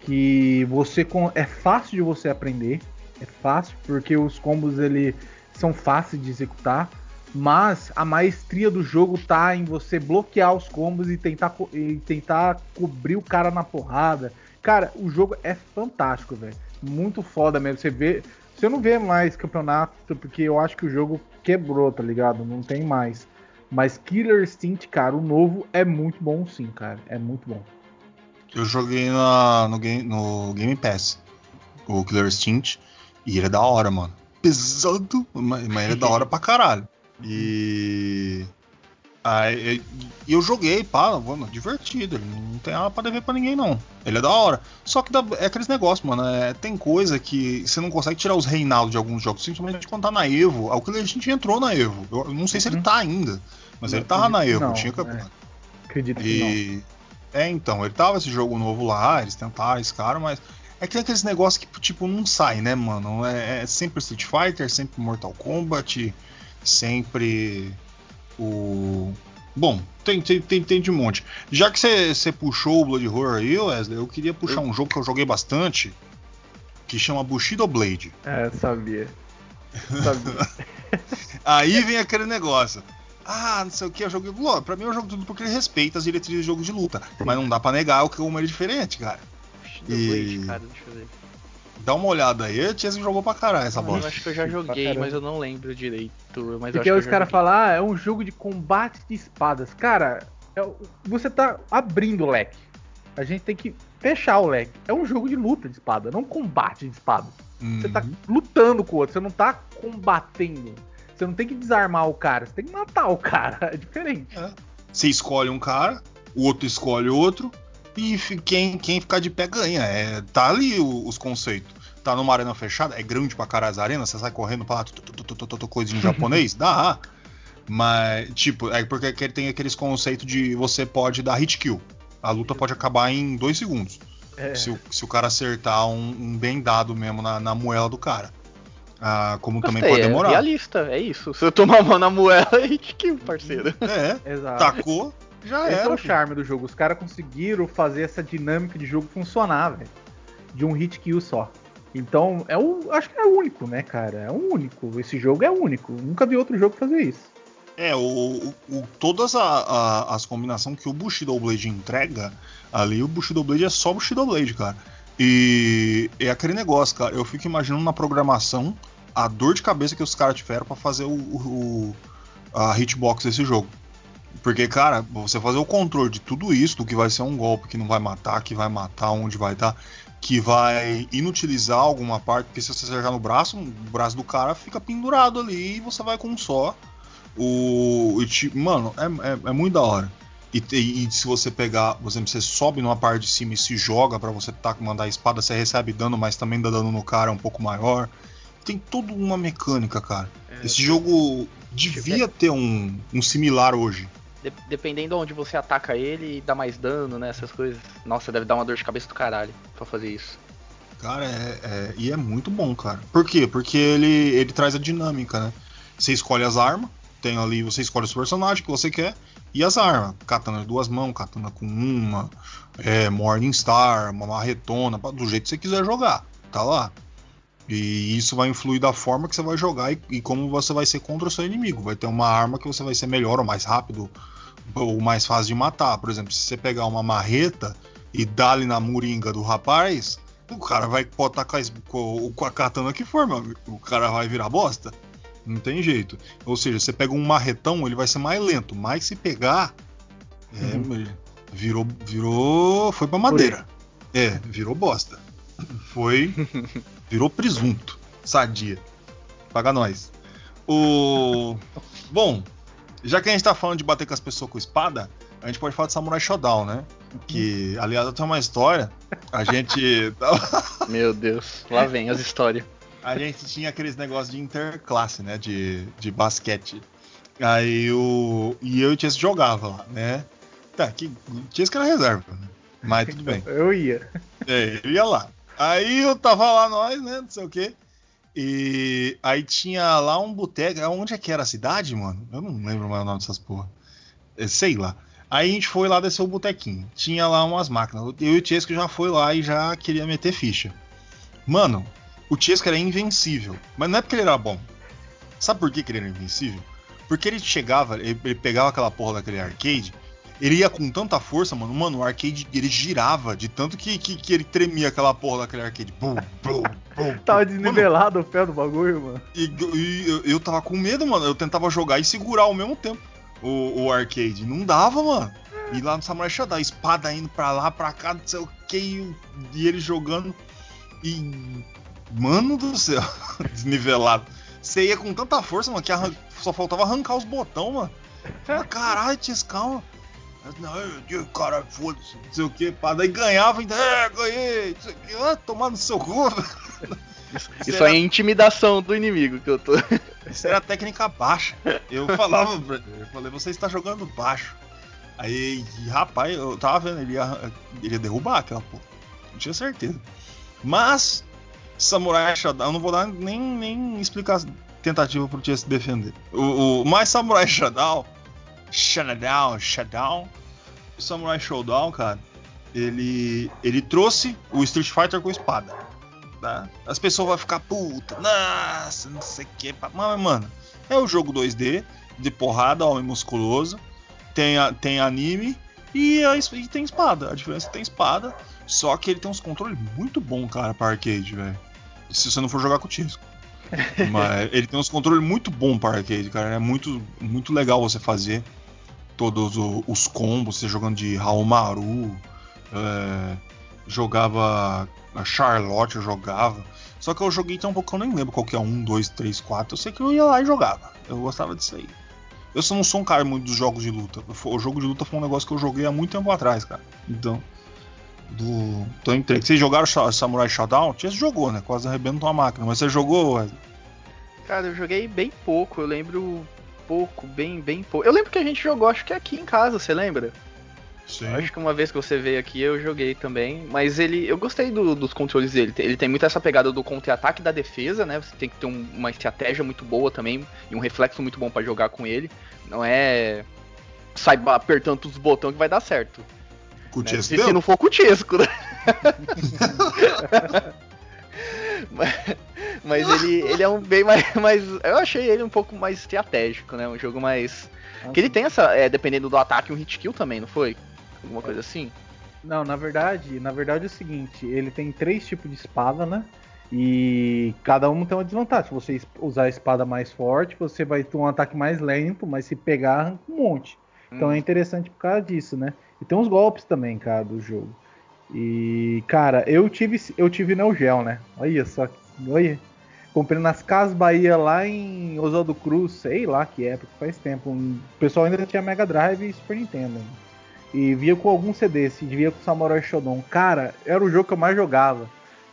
que você é fácil de você aprender. É fácil, porque os combos ele são fáceis de executar mas a maestria do jogo tá em você bloquear os combos e tentar, e tentar cobrir o cara na porrada. Cara, o jogo é fantástico, velho. Muito foda mesmo. Você vê. Você não vê mais campeonato, porque eu acho que o jogo quebrou, tá ligado? Não tem mais. Mas Killer Instinct, cara, o novo é muito bom sim, cara. É muito bom. Eu joguei na, no, game, no Game Pass o Killer Instinct e ele é da hora, mano. Pesado, mas, ele é da hora pra caralho. E. Aí, eu joguei, pá, mano, divertido. Ele não tem nada pra dever pra ninguém, não. Ele é da hora. Só que dá, é aqueles negócios, mano. É, tem coisa que você não consegue tirar os reinados de alguns jogos, simplesmente quando tá na Evo. O que a gente entrou na Evo. Eu não sei se ele uhum. tá ainda, mas ele tava na Evo, não, tinha campeonato. É. Acredito e... que não. É, então, ele tava esse jogo novo lá, eles tentaram esse cara, mas. É que tem aqueles negócios que, tipo, não sai, né, mano? É, é sempre Street Fighter, sempre Mortal Kombat sempre o. Bom, tem, tem, tem, tem de monte. Já que você puxou o Blood Horror aí, Wesley, eu queria puxar um jogo que eu joguei bastante, que chama Bushido Blade. É, sabia. Sabia. aí vem aquele negócio. Ah, não sei o que, eu joguei. Lô, pra mim eu jogo tudo porque ele respeita as diretrizes de jogo de luta. Sim. Mas não dá pra negar o que como ele é diferente, cara. Bushido e... Blade, cara, deixa eu ver. Dá uma olhada aí, a Chesney jogou pra caralho essa bosta. Eu acho que eu já joguei, mas eu não lembro direito. Mas Porque os caras falam, ah, é um jogo de combate de espadas. Cara, é, você tá abrindo o leque. A gente tem que fechar o leque. É um jogo de luta de espada, não combate de espada. Uhum. Você tá uhum. lutando com o outro, você não tá combatendo. Você não tem que desarmar o cara, você tem que matar o cara. É diferente. É. Você escolhe um cara, o outro escolhe outro, e quem, quem ficar de pé ganha. É, tá ali os conceitos. Tá numa arena fechada, é grande pra caralho as arenas, você sai correndo pra lá, coisa em japonês, dá. Mas, tipo, é porque ele tem aqueles conceitos de você pode dar hit kill. A luta pode acabar em dois segundos. É. Se, o, se, o cara acertar um, um, bem dado mesmo na, na moela do cara. Ah, como Gostei, também pode demorar. É realista, é isso. Se eu tomar uma na moela, é hit kill, parceiro. É, Exato. tacou, já Esse era. é o charme do jogo. Os caras conseguiram fazer essa dinâmica de jogo funcionar, velho. De um hit kill só. Então, é o, acho que é o único, né, cara? É o único. Esse jogo é único. Nunca vi outro jogo fazer isso. É, o, o todas a, a, as combinações que o Bushido Blade entrega ali, o Bushido Blade é só Bushido Blade, cara. E é aquele negócio, cara. Eu fico imaginando na programação a dor de cabeça que os caras tiveram para fazer o, o, a hitbox desse jogo. Porque, cara, você fazer o controle de tudo isso, do que vai ser um golpe que não vai matar, que vai matar, onde vai estar, que vai inutilizar alguma parte, porque se você acertar no braço, o braço do cara fica pendurado ali e você vai com um só. O. mano, é, é, é, muito da hora. E, e, e, se você pegar, por exemplo, você sobe numa parte de cima e se joga para você tá, mandar a espada, você recebe dano, mas também dá dano no cara um pouco maior. Tem toda uma mecânica, cara. É, Esse jogo devia ter um, um similar hoje de, dependendo onde você ataca ele, dá mais dano, né? Essas coisas. Nossa, deve dar uma dor de cabeça do caralho pra fazer isso. Cara, é, é, e é muito bom, cara. Por quê? Porque ele, ele traz a dinâmica, né? Você escolhe as armas, tem ali, você escolhe o personagem que você quer e as armas. Katana de duas mãos, katana com uma, é, Morningstar, uma marretona, do jeito que você quiser jogar. Tá lá. E isso vai influir da forma que você vai jogar e, e, como você vai ser contra o seu inimigo. Vai ter uma arma que você vai ser melhor ou mais rápido ou mais fácil de matar. Por exemplo, se você pegar uma marreta e dar ali na moringa do rapaz, o cara vai botar com a, com a katana que for, meu amigo. O cara vai virar bosta. Não tem jeito. Ou seja, você pega um marretão, ele vai ser mais lento. Mas se pegar, é, uhum. virou, virou, foi pra madeira. É, virou bosta. Foi, virou presunto, sadia. Paga nós. O, bom, já que a gente tá falando de bater com as pessoas com espada, a gente pode falar de Samurai Shodown, né? Que, aliás, tem uma história. A gente. Meu Deus, lá vem as histórias a gente tinha aqueles negócios de interclasse, né? De, de basquete. Aí o. E eu e o Chess jogava lá, né? Tá, que. Chess que era reserva, né? Mas tudo bem. Eu ia. É, eu ia lá. Aí eu tava lá, nós, né? Não sei o quê. E aí tinha lá um boteco. Onde é que era a cidade, mano? Eu não lembro mais o nome dessas porra. É, sei lá. Aí a gente foi lá descer o botequinho. Tinha lá umas máquinas. Eu e o Chesco já foi lá e já queria meter ficha. Mano, o Chesca era invencível. Mas não é porque ele era bom. Sabe por que, ele era invencível? Porque ele chegava, ele, pegava aquela porra daquele arcade, ele ia com tanta força, mano. Mano, o arcade ele girava de tanto que, que, que ele tremia aquela porra daquele arcade. Bum, bum, bum, tava desnivelado mano, o pé do bagulho, mano. E, e eu, eu, tava com medo, mano. Eu tentava jogar e segurar ao mesmo tempo o, o arcade. Não dava, mano. E lá no Samurai Shodown, espada indo pra lá, pra cá, não sei o que, e ele jogando. E Mano do céu, desnivelado. Você ia com tanta força, mano, que só faltava arrancar os botões, mano. Caralho, tinha Não, caralho, foda-se, não sei o que, pá. Daí ganhava ainda, é, ganhei, não sei o que, ah, tomar no seu cu. Isso, isso aí é intimidação do inimigo que eu tô. Isso era técnica baixa. Eu falava eu falei, você está jogando baixo. Aí, rapaz, eu tava vendo, ele ia, ele ia derrubar aquela porra. Não tinha certeza. Mas, Samurai Shodown, eu não vou dar nem, nem explicar tentativa pro Tia se defender. O, o mais Samurai Shodown, Shodown, o Samurai Showdown, cara, ele ele trouxe o Street Fighter com espada. Tá? As pessoas vão ficar puta, nossa, não sei o que. Mas, mano, é o jogo 2D de porrada, homem musculoso, tem, tem anime e, a, e tem espada. A diferença é que tem espada, só que ele tem uns controles muito bons, cara, pra arcade, velho se você não for jogar com o Tisco. Mas ele tem uns controles muito bons para arcade, cara. É muito, muito legal você fazer todos os combos, você jogando de Raomaru, é, jogava a Charlotte, eu jogava. Só que eu joguei tão pouco que eu nem lembro qual que é um, dois, três, quatro. Eu sei que eu ia lá e jogava. Eu gostava disso aí. Eu só não sou um cara muito dos jogos de luta. O jogo de luta foi um negócio que eu joguei há muito tempo atrás, cara. Então, do Tô entregue. Vocês jogaram Samurai Shodown? Você jogou, né? Quase arrebenta uma máquina, mas você jogou? Cara, eu joguei bem pouco, eu lembro pouco, bem, bem pouco. Eu lembro que a gente jogou, acho que aqui em casa, você lembra? Sim. Acho que uma vez que você veio aqui eu joguei também, mas ele, eu gostei do, dos controles dele. Ele tem muito essa pegada do contra-ataque da defesa, né? Você tem que ter um, uma estratégia muito boa também e um reflexo muito bom para jogar com ele. Não é sai apertando os botões que vai dar certo. Cutisco né? se, se, não for cutisco, né? mas, mas ele, ele é um bem mais, mais. Eu achei ele um pouco mais estratégico, né? Um jogo mais. Nossa. Que ele tem essa. É, dependendo do ataque, um hit kill também, não foi? Alguma coisa assim? Não, na verdade, na verdade é o seguinte, ele tem três tipos de espada, né? E cada um tem uma desvantagem. Se você usar a espada mais forte, você vai ter um ataque mais lento, mas se pegar, arranca um monte. Então hum. é interessante por causa disso, né? E tem uns golpes também, cara, do jogo. E, cara, eu tive eu tive Neo Geo, né? Olha só, olha. Comprei nas Casas Bahia lá em Oswaldo Cruz, sei lá que época, faz tempo. O pessoal ainda tinha Mega Drive e Super Nintendo. E via com algum CD, se via com Samurai Shodown. Cara, era o jogo que eu mais jogava.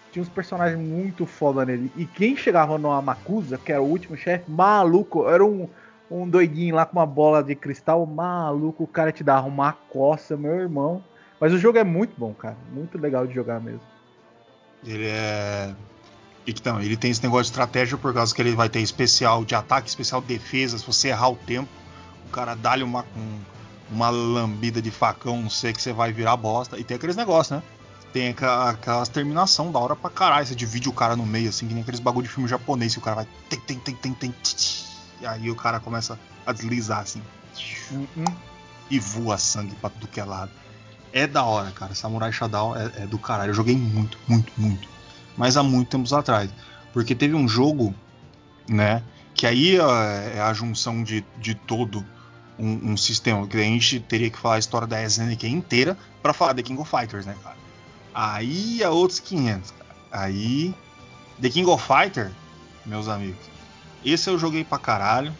Tinha uns personagens muito foda nele. E quem chegava no Amakusa, que era o último chefe, maluco, era um, um doidinho lá com uma bola de cristal, maluco, o cara te dá uma coça, meu irmão. Mas o jogo é muito bom, cara. Muito legal de jogar mesmo. Ele é. Então, ele tem esse negócio de estratégia por causa que ele vai ter especial de ataque, especial de defesa. Se você errar o tempo, o cara dá-lhe uma, um, uma lambida de facão, não sei que você vai virar bosta. E tem aqueles negócios, né? Tem aquela, aquelas terminação da hora pra caralho. Você divide o cara no meio, assim, que nem aqueles bagulho de filme japonês, que o cara vai. Tem, tem, tem, tem, tem. E aí o cara começa a deslizar, assim. Uhum. E voa sangue pra tudo que é lado. É da hora, cara. Samurai Shodown é, é do caralho. Eu joguei muito, muito, muito. Mas há muito tempos atrás. Porque teve um jogo, né? Que aí é a junção de, de todo um, um sistema. Que a gente teria que falar a história da SNK inteira pra falar The King of Fighters, né, cara? Aí é outros 500, cara. Aí. The King of Fighter, meus amigos. Esse eu joguei pra caralho.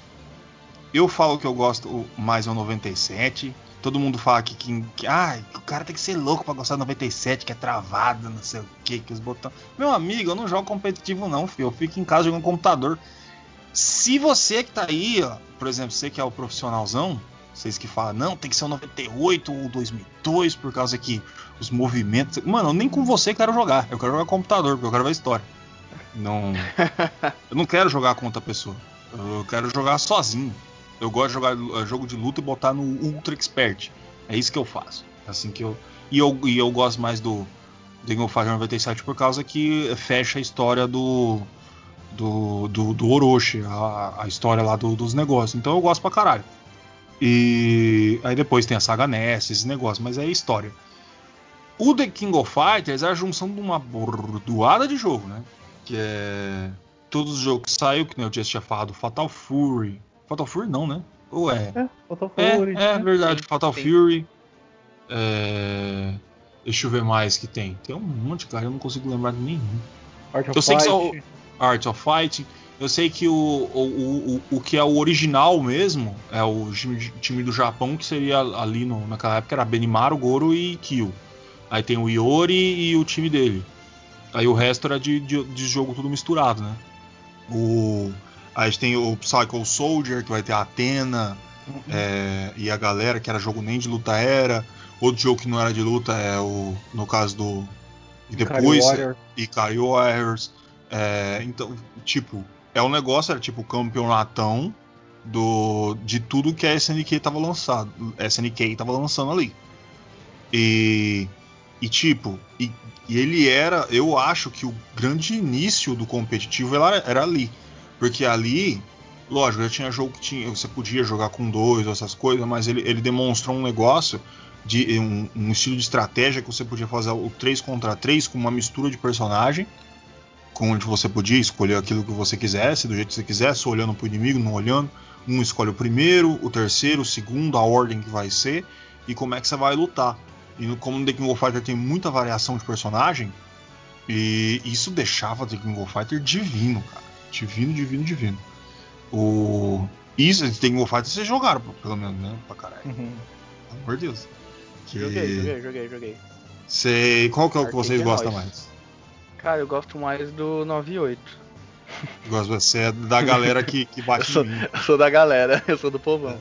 Eu falo que eu gosto mais é o 97. Todo mundo fala que, que, que ah, o cara tem que ser louco pra gostar do 97, que é travado, não sei o que, que os botões. Meu amigo, eu não jogo competitivo, não, filho. Eu fico em casa jogando computador. Se você que tá aí, ó, por exemplo, você que é o profissionalzão, vocês que falam, não, tem que ser o 98 ou 2002, por causa que os movimentos. Mano, eu nem com você quero jogar. Eu quero jogar computador, porque eu quero ver a história. Não. eu não quero jogar com outra pessoa. Eu quero jogar sozinho. Eu gosto de jogar uh, jogo de luta e botar no Ultra Expert. É isso que eu faço. Assim que eu. E eu, e eu gosto mais do King of Fighters 97 por causa que fecha a história do. Do, do, do Orochi, a, a história lá do, dos negócios. Então eu gosto pra caralho. E aí depois tem a saga Ness, esses negócios, mas é história. O The King of Fighters é a junção de uma bordoada de jogo, né? Que é. Todos os jogos que saiu, que nem eu tinha falado, Fatal Fury. Fatal Fury não, né? Ou é? É, Fatal É, Fury. é né? verdade, Fatal sim. Fury. É... Deixa eu ver mais que tem. Tem um monte, cara, eu não consigo lembrar de nenhum. Art of Eu sei que Fight. são- Art of Fighting. Eu sei que o, o, o, o, que é o original mesmo é o time, time do Japão, que seria ali no, naquela época era Benimaru, Goro e Kyo. Aí tem o Iori e o time dele. Aí o resto era de, de, de jogo tudo misturado, né? O, a gente tem o Psycho Soldier, que vai ter a Atena Uhum. é, e a galera, que era jogo nem de luta era. Outro jogo que não era de luta é o. No caso do. E depois. Warrior. Ikari Warriors. É, então, tipo, é um negócio, era tipo campeonatão do, de tudo que a SNK tava lançando. SNK tava lançando ali. E, e tipo, e, e ele era, eu acho que o grande início do competitivo era, era ali. Porque ali, lógico, já tinha jogo que tinha, você podia jogar com dois, essas coisas, mas ele, ele demonstrou um negócio de um, um estilo de estratégia que você podia fazer o 3 contra 3 com uma mistura de personagem com onde você podia escolher aquilo que você quisesse, do jeito que você quisesse, olhando para o inimigo, não olhando. Um escolhe o primeiro, o terceiro, o segundo, a ordem que vai ser e como é que você vai lutar. E no, como no The King of Fighter tem muita variação de personagem, e isso deixava The King of Fighter divino, cara. Divino, divino, divino. O. Isso, tem têm que mofar de vocês jogaram, pelo menos, né? Pra caralho. Uhum. Pelo amor de Deus. Que... Joguei, joguei, joguei, joguei. Sei. Qual que é o que vocês é gostam mais? Cara, eu gosto mais do 98. Gosto, você é da galera que, que bate eu sou, eu sou da galera, eu sou do povão.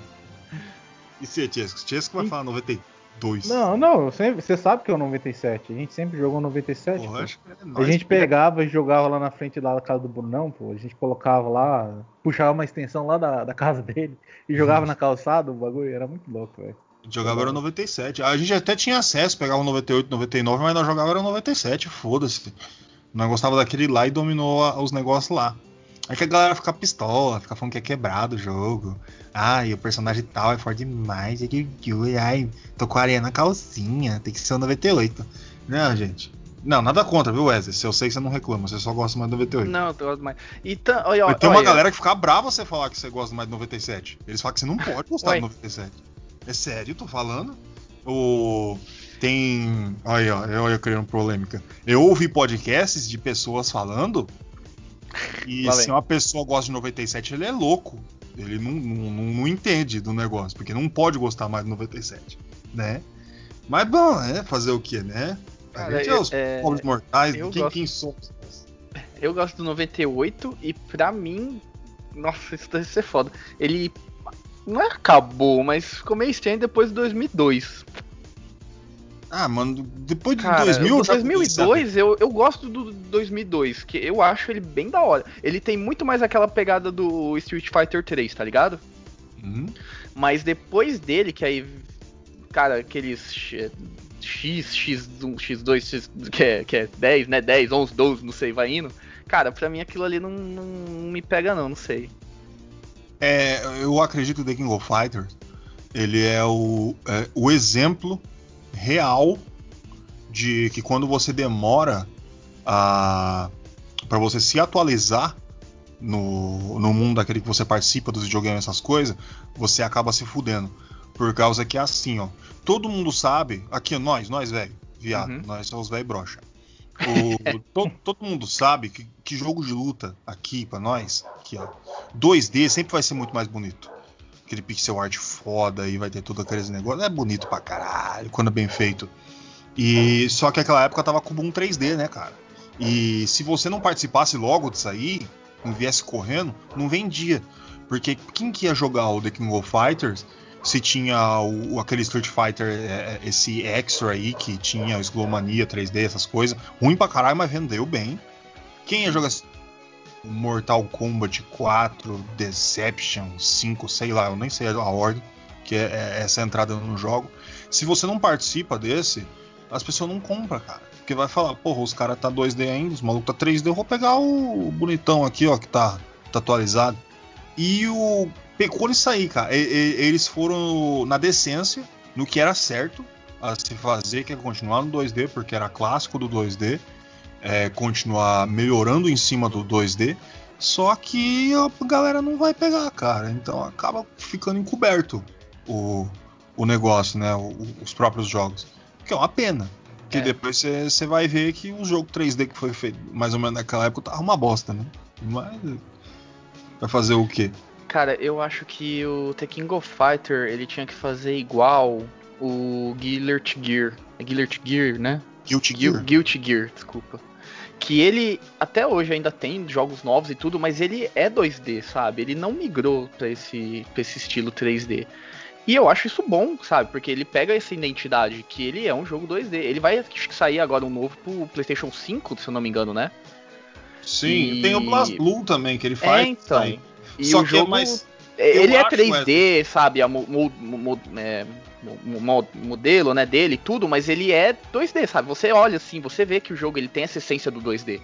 É. E se é Tiesco? Tiesco vai falar 93. Não, não, você sabe que é o 97. A gente sempre jogou 97. Porra, acho que é nóis, a gente pegava e jogava lá na frente da casa do Brunão, pô. A gente colocava lá, puxava uma extensão lá da, da casa dele e jogava uhum. na calçada o bagulho. Era muito louco, velho. Jogava era 97. A gente até tinha acesso, pegava 98, 99, mas nós jogava era 97, foda-se. Não gostava daquele lá e dominou os negócios lá. Aí que a galera fica pistola, fica falando que é quebrado o jogo. Ai, o personagem tal é forte demais. ai, tô com a areia na calcinha, tem que ser o 98. Não, gente. Não, nada contra, viu, Wesley? Se eu sei que você não reclama, você só gosta mais do 98. Não, eu gosto mais. E tá, olha, Mas tem uma olha, galera que fica brava você falar que você gosta mais do 97. Eles falam que você não pode gostar do 97. É sério, tô falando. O... Tem. Olha, eu, eu criando polêmica. Eu ouvi podcasts de pessoas falando. E se uma pessoa gosta de 97, ele é louco. Ele não, não, não- entende do negócio, porque não pode gostar mais do 97, né? Mas bom, é fazer o que, né? A Cara, gente é eu- os é, pobres mortais, eu quem, gosto- quem somos? Eu gosto do 98 e pra mim, nossa, isso deve ser foda. Ele não é acabou, mas ficou meio estranho depois de 2002. Ah, mano, depois de Cara, 2000 o eu já 2002, eu, eu gosto do 2002, que eu acho ele bem da hora. Ele tem muito mais aquela pegada do Street Fighter 3, tá ligado? Uhum. Mas depois dele, que aí, cara, aqueles X, X, X1, X2, X, que, é, que é 10, né? 10, 11, 12, não sei, vai indo. Cara, pra mim aquilo ali não, não, não me pega não, não sei. É, eu acredito que o The King of Fighters ele é o, é o exemplo real de que quando você demora a para você se atualizar no, no mundo daquele que você participa dos videogames essas coisas, você acaba se fudendo. Por causa que é assim, ó. Todo mundo sabe, aqui nós, nós velho, viado, Uhum. nós somos velho brocha. O- to- todo mundo sabe que, que jogo de luta aqui pra nós, aqui ó, 2D sempre vai ser muito mais bonito. Aquele pixel art foda aí, vai ter tudo aqueles negócios. É bonito pra caralho, quando é bem feito. E só que aquela época tava com boom 3D, né, cara? E se você não participasse logo disso aí, não viesse correndo, não vendia. Porque quem que ia jogar o The King of Fighters se tinha o, aquele Street Fighter, é, é, esse extra aí, que tinha o Slowmania 3D, essas coisas. Ruim pra caralho, mas vendeu bem. Quem ia jogar Mortal Kombat 4, Deception 5, sei lá, eu nem sei a ordem, que é, é essa entrada no jogo. Se você não participa desse, as pessoas não compram, cara. Porque vai falar, porra, os caras tá 2D ainda, os malucos tá 3D, eu vou pegar o bonitão aqui, ó, que tá, tá atualizado. E o pecou nisso aí, cara. E- e- eles foram na decência, no que era certo a se fazer, que é continuar no 2D, porque era clássico do 2D, é, continuar melhorando em cima do 2D. Só que a galera não vai pegar, cara. Então acaba ficando encoberto o, o negócio, né? o- os próprios jogos. Que é uma pena. Porque É. depois você vai ver que o jogo 3D que foi feito mais ou menos naquela época tava uma bosta, né? Mas. Vai fazer o quê? Cara, eu acho que o The King of Fighter, ele tinha que fazer igual o Guilert Gear. É Guilert Gear, né? Guilty Guil- Gear? Guilty Gear, desculpa. Que ele, até hoje, ainda tem jogos novos e tudo, mas ele é 2D, sabe? Ele não migrou pra esse, pra esse estilo 3D. E eu acho isso bom, sabe? Porque ele pega essa identidade, que ele é um jogo 2D. Ele vai acho que sair agora um novo pro PlayStation 5, se eu não me engano, né? Sim, E- tem o BlazBlue também, que ele faz. é, então. E Só o é jogo, mais- ele eu é acho, 3D, sabe? A mo- mo- mo- é, modelo, né, dele e tudo, mas ele é 2D, sabe? Você olha assim, você vê que o jogo ele tem essa essência do 2D.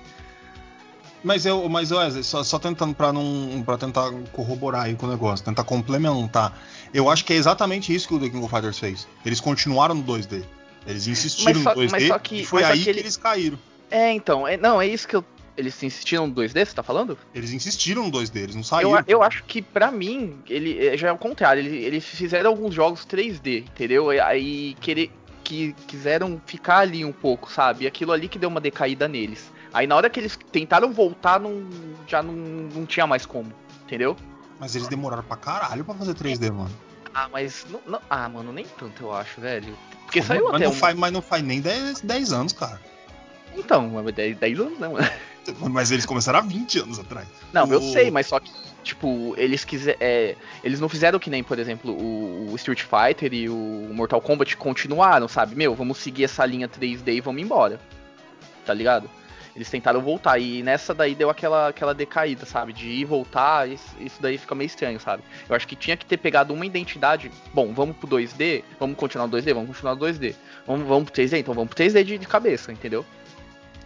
Mas eu, mas Wesley, só, só tentando para não, para tentar corroborar aí com o negócio, tentar complementar. Eu acho que é exatamente isso que o The King of Fighters fez. Eles continuaram no 2D. Eles insistiram só- no 2D mas só que- e foi aí que que, ele- eles caíram. É, então, é- não, é isso que eu, eles insistiram no 2D, você tá falando? Eles insistiram no 2D, eles não Eu, saíram. a- eu acho que pra mim, ele é, já é o contrário, ele- eles fizeram alguns jogos 3D, entendeu? Aí querer, que quiseram ficar ali um pouco, sabe? Aquilo ali que deu uma decaída neles. Aí na hora que eles tentaram voltar, não, já não, não tinha mais como, entendeu? Mas eles demoraram pra caralho pra fazer 3D, mano. Ah, mas. Não, não- ah, mano, nem tanto eu acho, velho. Porque mas, saiu mas até não um. faz, mas não faz nem 10, 10 anos, cara. Então, mas 10, 10 anos, né, mano? Mas eles começaram há 20 anos atrás. Não, eu O- sei, mas só que, tipo, eles quiser, é, eles não fizeram que nem, por exemplo, o, o Street Fighter e o Mortal Kombat continuaram, sabe? Meu, vamos seguir essa linha 3D e vamos embora. Tá ligado? Eles tentaram voltar e nessa daí deu aquela, aquela decaída, sabe? De ir e voltar, isso, isso daí fica meio estranho, sabe? Eu acho que tinha que ter pegado uma identidade. Bom, vamos pro 2D, vamos continuar no 2D, vamos continuar no 2D. Vamos, vamos pro 3D, então vamos pro 3D de, de cabeça, entendeu?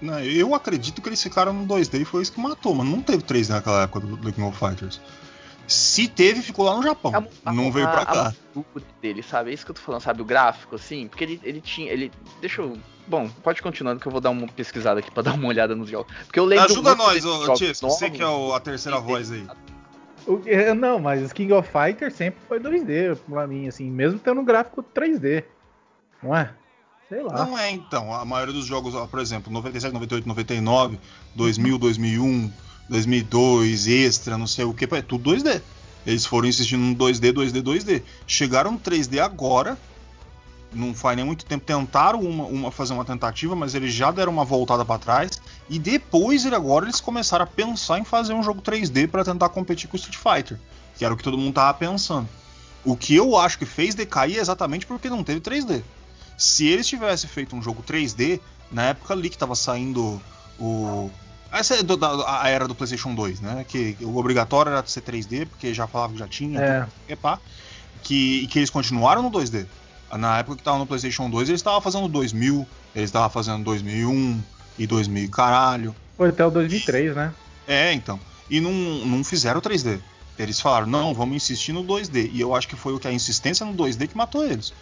Não, eu acredito que eles ficaram no 2D e foi isso que matou, mano. Não teve 3D naquela época do, do King of Fighters. Se teve, ficou lá no Japão. A não veio pra a- cá. a dele, sabe? É isso que eu tô falando, sabe? O gráfico, assim. Porque ele, ele tinha. Ele. Deixa eu. Bom, pode continuando que eu vou dar uma pesquisada aqui pra dar uma olhada nos jogos. Porque eu lembro. Ajuda nós, ô Tia, você que é o- a terceira voz aí. O- é, não, mas King of Fighters sempre foi 2D pra mim, assim, mesmo tendo um gráfico 3D. Não é? Sei lá. Não é então, a maioria dos jogos, por exemplo, 97, 98, 99, 2000, 2001, 2002, Extra, não sei o que, é tudo 2D. Eles foram insistindo no 2D, 2D, 2D. Chegaram no 3D agora, não faz nem muito tempo, tentaram uma, uma fazer uma tentativa, mas eles já deram uma voltada pra trás. E depois, agora, eles começaram a pensar em fazer um jogo 3D pra tentar competir com o Street Fighter, que era o que todo mundo tava pensando. O que eu acho que fez decair é exatamente porque não teve 3D. Se eles tivessem feito um jogo 3D, na época ali que tava saindo o. Essa é do, da, a era do PlayStation 2, né? Que o obrigatório era ser 3D, porque já falava que já tinha. É. Epá, que, e que eles continuaram no 2D. Na época que tava no PlayStation 2, eles estavam fazendo 2000, eles estavam fazendo 2001 e 2000 e caralho. Foi até o 2003, né? É, então. E não, não fizeram 3D. Eles falaram, não, vamos insistir no 2D. E eu acho que foi o que a insistência no 2D que matou eles.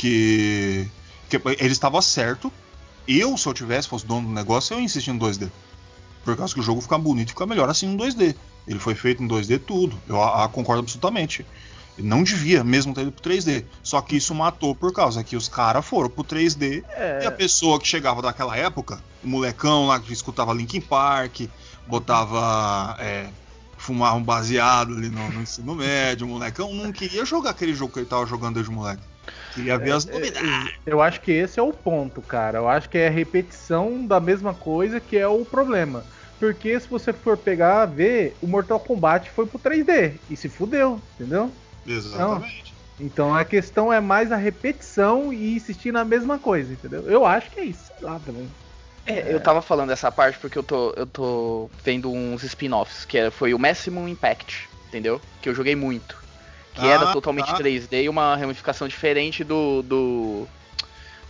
Que, que ele estava certo. Eu, se eu tivesse, fosse dono do negócio, eu ia insistir no 2D. Por causa que o jogo fica bonito e fica melhor assim no 2D. Ele foi feito em 2D tudo. Eu a, a concordo absolutamente. Não devia mesmo ter ido pro 3D. Só que isso matou por causa que os caras foram pro 3D É. e a pessoa que chegava daquela época, o molecão lá que escutava Linkin Park, botava. É, fumava um baseado ali no, no ensino médio, o molecão não queria jogar aquele jogo que ele tava jogando desde moleque. Queria ver as novidades. Eu acho que esse é o ponto, cara. Eu acho que é a repetição da mesma coisa que é o problema. Porque se você for pegar, ver, o Mortal Kombat foi pro 3D e se fudeu, entendeu? Exatamente. Então a questão é mais a repetição e insistir na mesma coisa, entendeu? Eu acho que é isso, sei lá também. É, eu tava falando dessa parte porque eu tô, eu tô vendo uns spin-offs, que era- foi o Maximum Impact, entendeu? Que eu joguei muito. Que Ah, era totalmente tá. 3D e uma ramificação diferente do. do.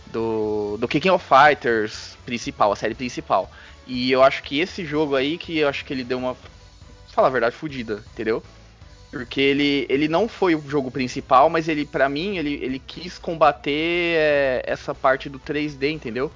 do, do Kicking of Fighters principal, a série principal. E eu acho que esse jogo aí que eu acho que ele deu uma. Fala a verdade, fodida, entendeu? Porque ele, ele não foi o jogo principal, mas ele, para mim, ele, ele quis combater é, essa parte do 3D, entendeu?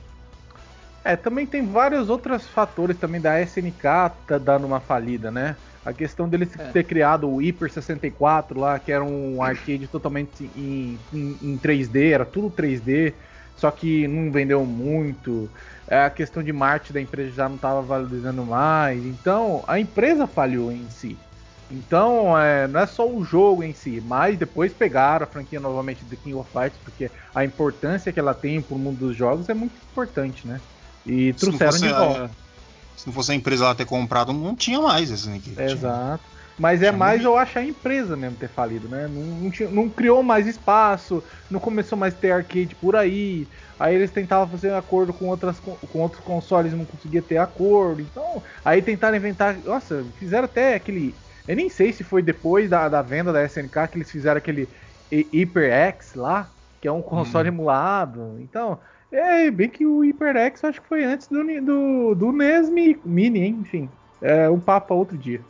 É, também tem vários outros fatores também da SNK tá dando uma falida, né? A questão deles É. ter criado o Hyper 64 lá, que era um arcade totalmente em, em, em 3D, era tudo 3D, só que não vendeu muito. É, a questão de marketing da empresa já não estava valorizando mais. Então, a empresa falhou em si. Então, é, não é só o jogo em si, mas depois pegaram a franquia novamente do King of Fighters, porque a importância que ela tem pro mundo dos jogos é muito importante, né? E Se trouxeram de a- volta. Se não fosse a empresa lá ter comprado, não tinha mais esse aqui. Exato. Mas é mais, eu acho, a empresa mesmo ter falido, né? Não, não tinha- não criou mais espaço, não começou mais a ter arcade por aí. Aí eles tentavam fazer acordo com, outras, com outros consoles e não conseguia ter acordo. Então, aí tentaram inventar. Nossa, fizeram até aquele. Eu nem sei se foi depois da, da venda da SNK que eles fizeram aquele Hy- HyperX lá, que é um console emulado. Então, é bem que o HyperX acho que foi antes do, do, do Mini, hein? enfim. É um papo outro dia.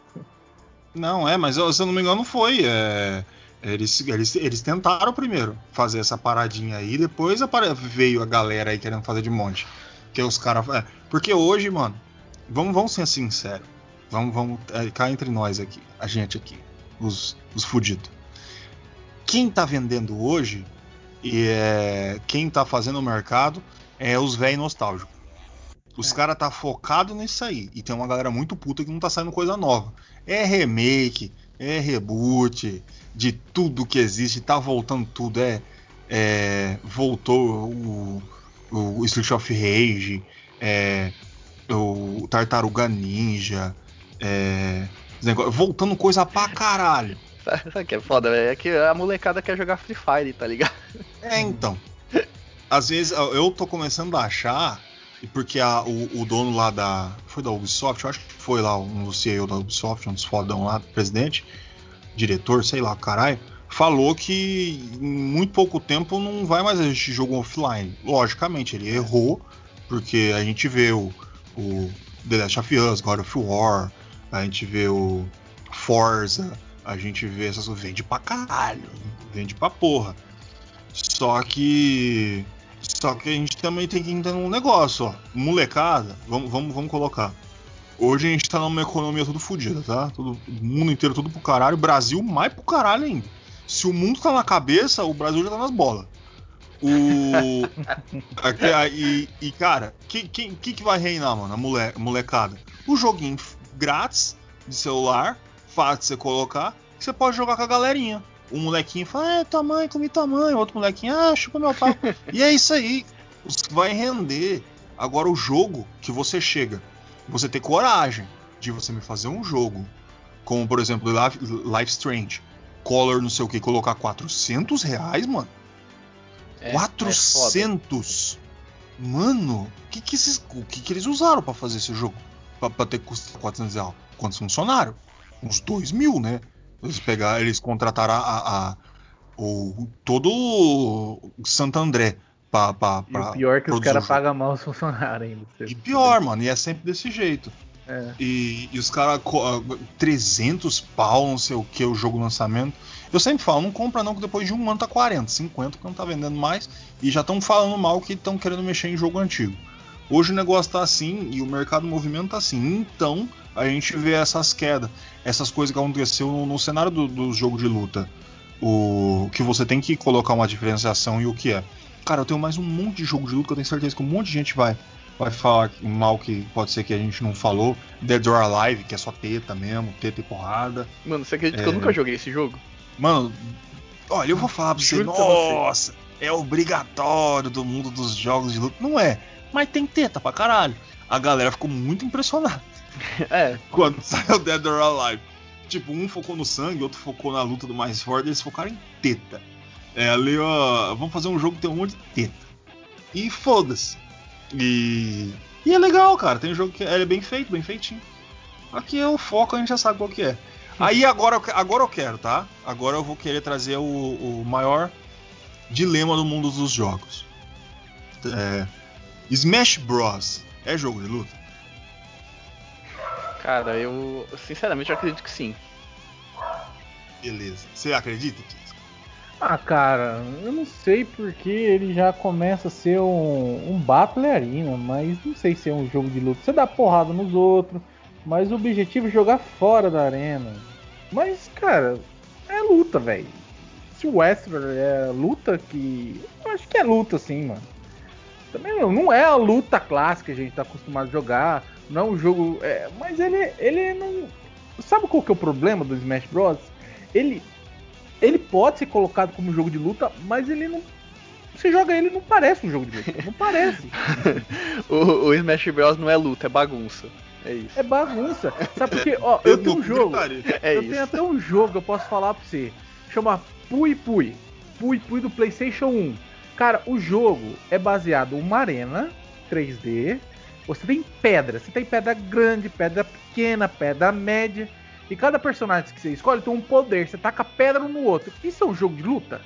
Não, é, mas se eu não me engano foi. é, eles, eles, eles tentaram primeiro fazer essa paradinha aí, depois veio a galera aí querendo fazer de monte. Que os caras. é, porque hoje, mano, vamos, vamos ser sinceros. Vamos, vamos é, cá entre nós aqui, a gente aqui, os, os fudidos. Quem tá vendendo hoje e é, quem tá fazendo o mercado é os velhos nostálgicos. Os É. caras tá focado nisso aí. E tem uma galera muito puta que não tá saindo coisa nova. É remake, é reboot, de tudo que existe, tá voltando tudo. É, é, voltou o, o Street of Rage, é, o Tartaruga Ninja, é, voltando coisa pra caralho. Sabe que é foda, velho? É que a molecada quer jogar Free Fire, tá ligado? É, então. Às vezes eu tô começando a achar, porque a- o, o dono lá da. Foi da Ubisoft? Eu acho que foi lá um dos CEO da Ubisoft, um dos fodão lá, presidente, diretor, sei lá, caralho, falou que em muito pouco tempo não vai mais existir jogo offline. Logicamente, ele errou, porque a gente vê o, o The Last of Us, God of War, a gente vê o Forza, a gente vê essas coisas. Vende pra caralho, vende pra porra. Só que. Só que a gente também tem que entender um negócio, ó. Molecada, vamos, vamos, vamos colocar. Hoje a gente tá numa economia tudo fodida, tá? Todo, o mundo inteiro tudo pro caralho. O Brasil mais pro caralho ainda. Se o mundo tá na cabeça, o Brasil já tá nas bolas. O. Aí, e, cara, quem que, que, que vai reinar, mano? A mole, molecada. O joguinho grátis de celular, fácil de você colocar, que você pode jogar com a galerinha. O molequinho fala, é, tua mãe, comi tua mãe. O outro molequinho, ah, chupa meu pau. e é isso aí. Vai render. Agora o jogo que você chega, você ter coragem de você me fazer um jogo, como por exemplo Life, Life Strange, Color não sei o que, colocar 400 reais, mano. É, 400! Mano, o que que, esses, o que que eles usaram pra fazer esse jogo? Pra, pra ter custado 400 reais? Quantos funcionários? Uns 2 mil, né? Eles pegaram, eles contrataram a, a- a- o, todo o Santo André pra, pra, E pra pior é que os caras pagam mal os funcionários ainda. E pior, mano, e é sempre desse jeito. É. E, e os caras, 300 pau, não sei o que, o jogo lançamento. Eu sempre falo, não compra não, que depois de um ano tá 40, 50, que não tá vendendo mais. E já estão falando mal que estão querendo mexer em jogo antigo. Hoje o negócio tá assim e o mercado movimento tá assim. Então a gente vê essas quedas, essas coisas que aconteceu no, no cenário do, do jogo de luta. O que você tem que colocar uma diferenciação e o que é. Cara, eu tenho mais um monte de jogo de luta que eu tenho certeza que um monte de gente vai, vai falar que- mal que pode ser que a gente não falou. Dead or Alive, que é só teta mesmo, teta e porrada. Mano, você acredita que É. eu nunca joguei esse jogo? Mano, olha, eu vou falar pra você, Juro pra você. nossa, é obrigatório do mundo dos jogos de luta. Não é, mas tem teta pra caralho. A galera ficou muito impressionada É, quando saiu Dead or Alive. Tipo, um focou no sangue, outro focou na luta do mais forte, eles focaram em teta. É, ali, ó, vamos fazer um jogo que tem um monte de teta. E foda-se. E. E é legal, cara. Tem um jogo que é, ele é bem feito, bem feitinho. Aqui é o foco, a gente já sabe qual que é. Aí agora, agora eu quero, tá? Agora eu vou querer trazer o, o maior dilema do mundo dos jogos. É, Smash Bros. É jogo de luta? cara, eu sinceramente eu acredito que sim. Beleza. Você acredita, Tis? Ah, cara, eu não sei porque ele já começa a ser um, um Battle Arena, mas não sei se é um jogo de luta. Você dá porrada nos outros, mas o objetivo é jogar fora da arena. Mas, cara, é luta, velho. Se o Westworld é luta, que. Eu acho que é luta, sim, mano. Também não, não é a luta clássica que a gente tá acostumado a jogar. Não é um jogo. é, mas ele, ele não. Sabe qual que é o problema do Smash Bros? Ele ele pode ser colocado como jogo de luta, mas ele não. Você joga ele não parece um jogo de luta. Não parece. O, o Smash Bros não é luta, é bagunça. É isso. É bagunça. Sabe por quê? Ó, eu tenho um jogo. É eu isso. tenho até um jogo, eu posso falar pra você. Chama Pui Pui. Pui Pui do PlayStation 1. Cara, o jogo é baseado em uma arena 3D. Você tem pedra. Você tem pedra grande, pedra pequena, pedra média. E cada personagem que você escolhe tem um poder. Você taca pedra um no outro. Isso é um jogo de luta?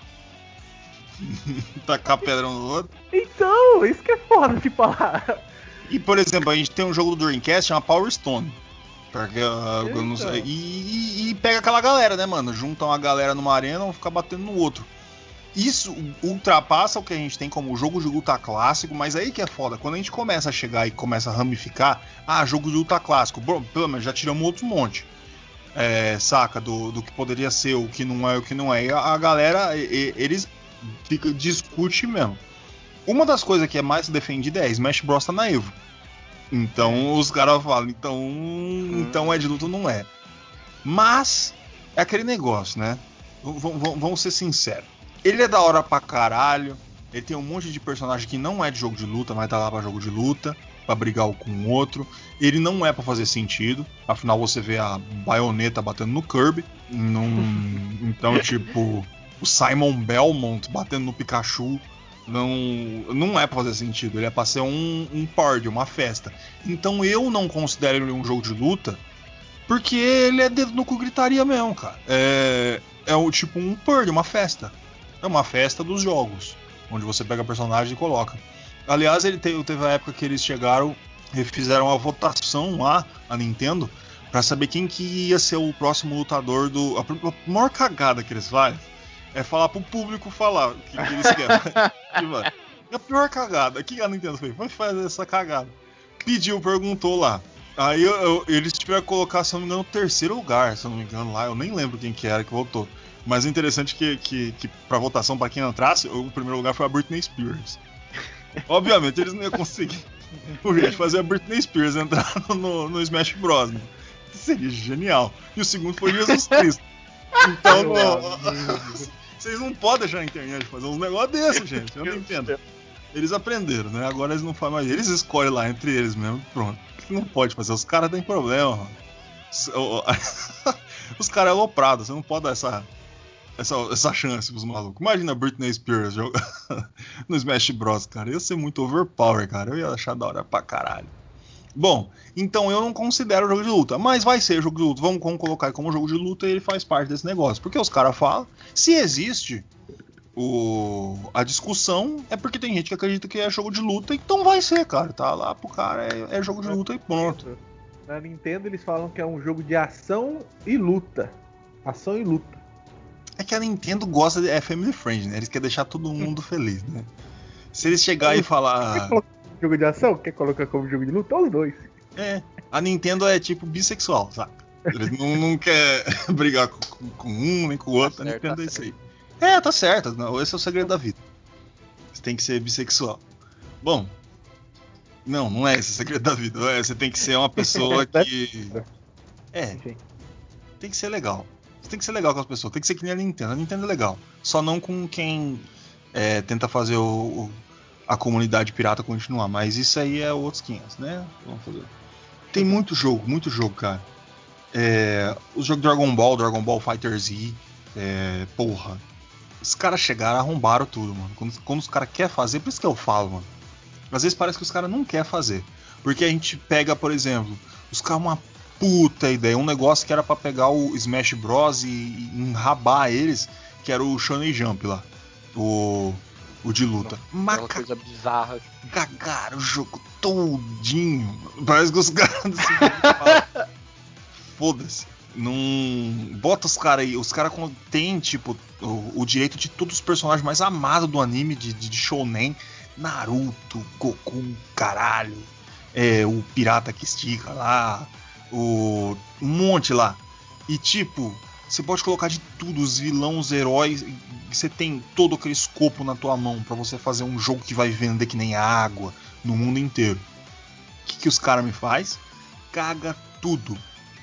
Tacar pedra um no outro. Então, isso que é foda de falar. E, por exemplo, a gente tem um jogo do Dreamcast chama Power Stone. Porque, uh, Eita. e, e- e pega aquela galera, né, mano? Juntam a galera numa arena e ficar batendo no outro. Isso ultrapassa o que a gente tem como jogo de luta clássico, mas aí que é foda. Quando a gente começa a chegar e começa a ramificar, ah, jogo de luta clássico, bom, pelo menos já tiramos outro monte. É, saca? Do, do que poderia ser, o que não é, o que não é. E a, galera, e- eles fica, discute mesmo. Uma das coisas que é mais defendida é Smash Bros tá na Evo. Então os caras falam, então, então é de luta não é. Mas é aquele negócio, né? V- vamos ser sinceros. Ele é da hora pra caralho. Ele tem um monte de personagem que não é de jogo de luta, mas tá lá pra jogo de luta, pra brigar com o outro. Ele não é pra fazer sentido. Afinal, você vê a baioneta batendo no Kirby. Num- então, tipo, o Simon Belmont batendo no Pikachu. Não, não é pra fazer sentido. Ele é pra ser um, um party, uma festa. Então eu não considero ele um jogo de luta. Porque ele é dedo no cu gritaria mesmo, cara. É, é o tipo um party, uma festa. É uma festa dos jogos. Onde você pega personagem e coloca. Aliás, ele teve, teve a época que eles chegaram e fizeram a votação lá, a Nintendo, pra saber quem que ia ser o próximo lutador do. A, a maior cagada que eles fazem é falar pro público falar o que, que eles querem. E, mano, é a pior cagada. O que a Nintendo fez? Vai fazer essa cagada. Pediu, perguntou lá. Aí eu- eu- eles tiveram que colocar, se eu não me engano, o terceiro lugar, se eu não me engano, lá. Eu nem lembro quem que era que votou. Mas o interessante é que, que, que pra votação, pra quem entrasse, o primeiro lugar foi a Britney Spears. Obviamente eles não iam conseguir o jeito de fazer a Britney Spears entrar no, no Smash Bros. Né? Seria genial. E o segundo foi Jesus Cristo. Então, não, vocês não podem deixar na internet fazer uns negócios desses, gente. Eu não entendo. Eles aprenderam, né? Agora eles não fazem mais. Eles escolhem lá entre eles mesmo. Pronto. Não pode fazer. Os caras têm problema. mano. Os- caras é aloprado. Você não pode dar essa, essa, essa chance pros malucos. Imagina Britney Spears no Smash Bros, cara. Ia ser muito overpower, cara. Eu ia achar da hora pra caralho. Bom, então eu não considero jogo de luta, mas vai ser jogo de luta. Vamos, colocar como jogo de luta e ele faz parte desse negócio. Porque os caras falam, se existe o, a discussão, é porque tem gente que acredita que é jogo de luta, então vai ser, cara. Tá lá pro cara, é, é jogo de luta e pronto. Na Nintendo eles falam que é um jogo de ação e luta. Ação e luta. É que a Nintendo gosta de. É family friend, né? Eles querem deixar todo mundo feliz, né? Se eles chegar e falar. Jogo de ação? Quer colocar como jogo de luta? Os dois. É. A Nintendo é tipo bissexual, sabe? Eles não, não quer brigar com, com, um nem com o outro. Tá a Nintendo tá é isso aí. É, tá certo. Não, esse é o segredo da vida. Você tem que ser bissexual. Bom. Não, não é esse o segredo da vida. É, você tem que ser uma pessoa que. É. Tem que ser legal. Tem que ser legal com as pessoas. Tem que ser que nem a Nintendo. A Nintendo é legal. Só não com quem é, tenta fazer o, o, a comunidade pirata continuar. Mas isso aí é outros 500, né? Vamos fazer. Tem muito jogo, muito jogo, cara. É, o jogo Dragon Ball, Dragon Ball Fighter Z. É, porra. Os caras chegaram, arrombaram tudo, mano. Quando, quando os caras querem fazer, por isso que eu falo, mano. Às vezes parece que os caras não querem fazer. Porque a gente pega, por exemplo, os caras uma puta ideia, um negócio que era para pegar o Smash Bros e, enrabar eles, que era o Shonen Jump lá. O o de luta. Uma coisa bizarra. Cagaram o jogo todinho. Parece que os caras Foda-se. Não. Bota os caras aí. Os caras têm, tipo, o, o, direito de todos os personagens mais amados do anime de, de, de Shounen. Naruto, Goku, caralho. É, o pirata que estica lá. O. Um monte lá. E tipo, você pode colocar de tudo, os vilões, os heróis. Você tem todo aquele escopo na tua mão para você fazer um jogo que vai vender que nem água no mundo inteiro. O que, que os caras me faz? Caga tudo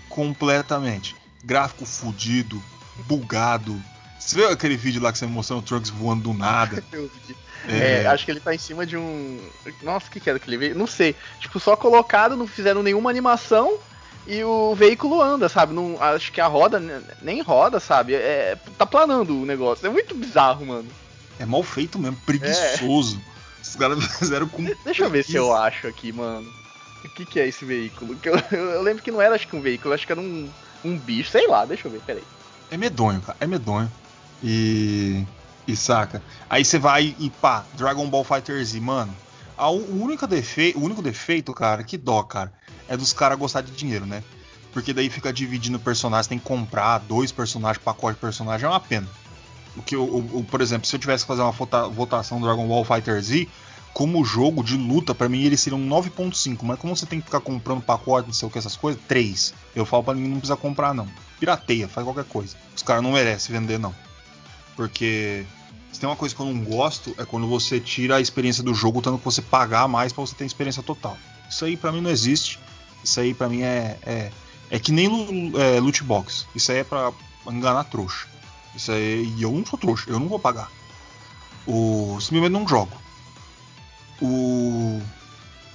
completamente. Gráfico fudido, bugado. Você viu aquele vídeo lá que você mostrou o Trunks voando do nada? É... É, acho que ele tá em cima de um. Nossa, o que, que era aquele vídeo? Não sei. Tipo, só colocado, não fizeram nenhuma animação e o veículo anda, sabe? Não, acho que a roda nem roda, sabe? É, tá planando o negócio. É muito bizarro, mano. É mal feito mesmo, preguiçoso. É. Os caras fizeram com. Deixa eu ver se eu acho aqui, mano. O que, que é esse veículo? Eu, eu, eu, lembro que não era acho que um veículo, acho que era um, um bicho, sei lá, deixa eu ver, peraí. É medonho, cara, é medonho. E. E saca? Aí você vai e pá, Dragon Ball Fighter Z, mano. A, o, único defeito, o único defeito, cara, que dó, cara é dos caras gostar de dinheiro, né? Porque daí fica dividindo personagens, tem que comprar dois personagens, pacote de personagem, é uma pena. O que, o, o, por exemplo, se eu tivesse que fazer uma votação do Dragon Ball Fighter Z, como jogo de luta, para mim ele seria um 9.5, mas como você tem que ficar comprando pacote, não sei o que, essas coisas, 3. Eu falo pra mim não precisa comprar, não. Pirateia, faz qualquer coisa. Os caras não merecem vender, não. Porque se tem uma coisa que eu não gosto, é quando você tira a experiência do jogo, tanto que você pagar mais para você ter experiência total. Isso aí para mim não existe. Isso aí para mim é, é, é, que nem é, loot box. Isso aí é pra enganar trouxa. Isso aí. E eu não sou trouxa, eu não vou pagar. O. Simplesmente não jogo. O.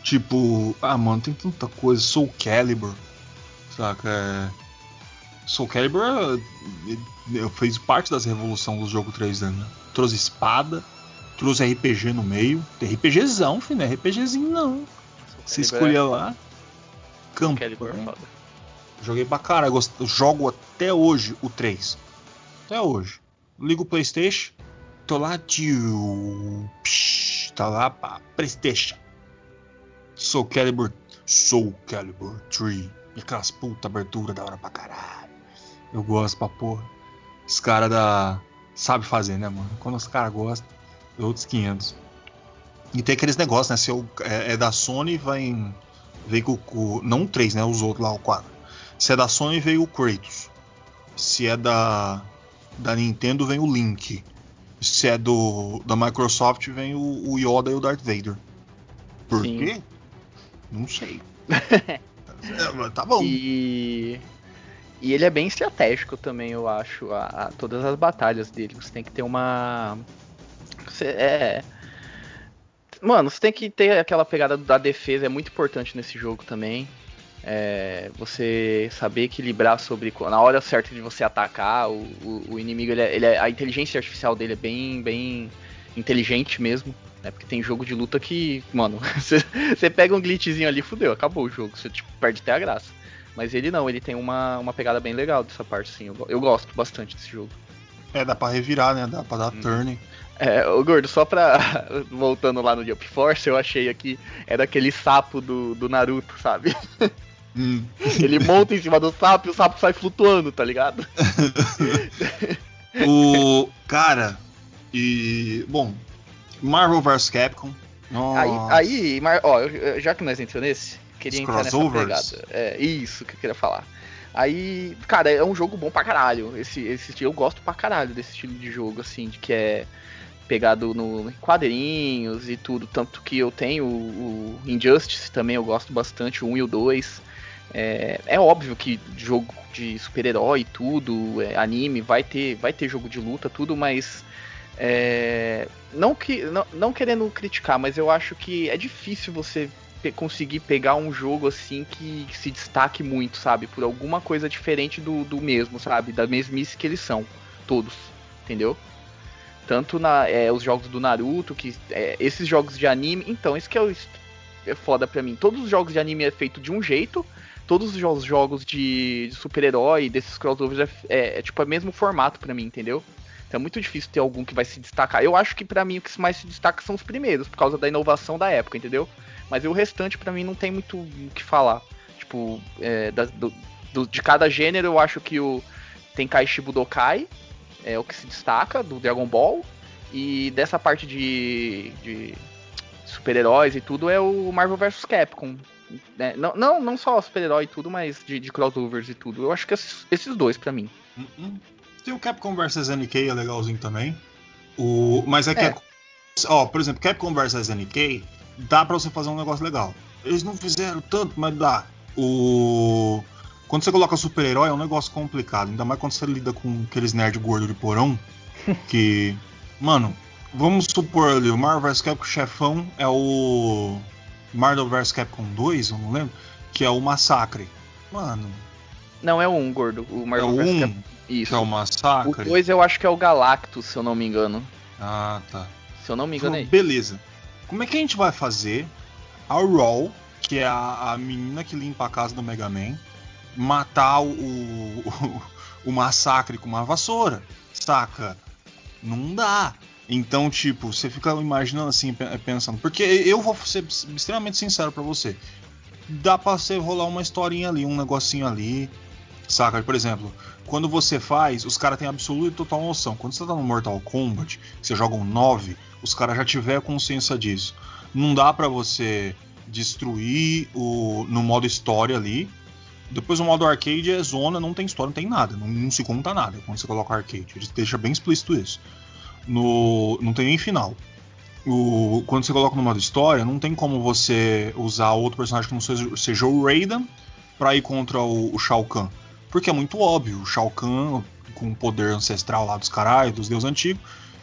Tipo. Ah, mano, tem tanta coisa. Soul Calibur. Saca? É... Soul Calibur é, fez parte das revoluções do jogo 3D, né? Trouxe espada, trouxe RPG no meio. Tem RPGzão, filho, não é RPGzinho não. Você escolhia lá. Campanha. Joguei pra caralho. Jogo até hoje o 3. Até hoje. Ligo o Playstation. Tô lá, tio. Psh, tá lá pra Playstation. Soul Calibur. Soul Calibur 3. E aquelas puta abertura da hora pra caralho. Eu gosto pra porra. Os caras da. Sabe fazer, né, mano? Quando os caras gostam, outros 500. E tem aqueles negócios, né? Se eu, é, é da Sony, vai em veio o, não o 3, né? Os outros lá, o 4. Se é da Sony, veio o Kratos. Se é da, da Nintendo, vem o Link. Se é do da Microsoft, vem o, o Yoda e o Darth Vader. Por Sim. quê? Não sei. é, tá bom. E... e ele é bem estratégico também, eu acho. A, a, todas as batalhas dele. Você tem que ter uma. Você, é Mano, você tem que ter aquela pegada da defesa, é muito importante nesse jogo também. É, você saber equilibrar sobre na hora certa de você atacar o, o, o inimigo, ele é, ele é, a inteligência artificial dele é bem, bem inteligente mesmo. Né? Porque tem jogo de luta que, mano, você pega um glitchzinho ali, fudeu, acabou o jogo. Você tipo, perde até a graça. Mas ele não, ele tem uma, uma pegada bem legal dessa parte, sim. Eu, eu gosto bastante desse jogo. É, dá pra revirar, né? Dá pra dar hum. turn. É, o Gordo, só pra. Voltando lá no Jump Force, eu achei aqui. É daquele sapo do, do Naruto, sabe? Hum. Ele monta em cima do sapo e o sapo sai flutuando, tá ligado? o. Cara, e. Bom, Marvel vs Capcom. Nossa. Aí, aí ó, já que nós entramos nesse, queria Os entrar nessa pegada. É, isso que eu queria falar. Aí, cara, é um jogo bom pra caralho. Esse, esse eu gosto pra caralho desse estilo de jogo, assim, de que é pegado no quadrinhos e tudo. Tanto que eu tenho o, o Injustice também, eu gosto bastante, o 1 e o 2. É, é óbvio que jogo de super-herói e tudo, é, anime, vai ter, vai ter jogo de luta, tudo, mas é, não, que, não, não querendo criticar, mas eu acho que é difícil você pe conseguir pegar um jogo assim que, que, se destaque muito, sabe? Por alguma coisa diferente do, do mesmo, sabe? Da mesmice que eles são, todos, entendeu? Tanto na, é, os jogos do Naruto, que é, esses jogos de anime. Então, isso que é, o, é foda pra mim. Todos os jogos de anime é feito de um jeito, todos os jogos de, super-herói, desses crossovers, é, é, é, tipo o mesmo formato para mim, entendeu? Então é muito difícil ter algum que vai se destacar. Eu acho que para mim o que mais se destaca são os primeiros, por causa da inovação da época, entendeu? Mas o restante para mim não tem muito o que falar. Tipo, é, da, do, do, de cada gênero eu acho que o Tenkaichi Budokai é o que se destaca, do Dragon Ball. E dessa parte de, de super-heróis e tudo é o Marvel vs Capcom. Né? Não, não, não só super-herói e tudo, mas de, de, crossovers e tudo. Eu acho que esses, esses dois para mim. Uh -uh. Tem o Capcom vs NK, é legalzinho também. O, mas é que. É. É, ó, por exemplo, Capcom vs NK, dá pra você fazer um negócio legal. Eles não fizeram tanto, mas dá. O. Quando você coloca super-herói é um negócio complicado, ainda mais quando você lida com aqueles nerd gordo de porão. que. Mano, vamos supor ali, o Marvel vs Capcom chefão é o. Marvel vs Capcom 2, eu não lembro, que é o Massacre. Mano. Não, é o 1, gordo. O Marvel é o vs 1, Capcom. Isso. Que é o Massacre. O 2 eu acho que é o Galactus, se eu não me engano. Ah, tá. Se eu não me engano então, é Beleza. Como é que a gente vai fazer a Raw, que é a, a menina que limpa a casa do Mega Man, matar o, o, o Massacre com uma vassoura? Saca? Não dá. Então, tipo, você fica imaginando assim, pensando. Porque eu vou ser extremamente sincero para você. Dá pra você rolar uma historinha ali, um negocinho ali. Saca? Por exemplo, quando você faz, os caras têm absoluta e total noção. Quando você tá no Mortal Kombat, você joga um 9, os caras já tiver consciência disso. Não dá para você destruir o no modo história ali. Depois o modo arcade é zona, não tem história, não tem nada, não, não se conta nada quando você coloca arcade. Ele deixa bem explícito isso no não tem nem final. O, quando você coloca no modo história, não tem como você usar outro personagem que não seja, seja o Raiden para ir contra o, o Shao Kahn. Porque é muito óbvio, o Shao Kahn com o poder ancestral lá dos caras, dos deuses antigos,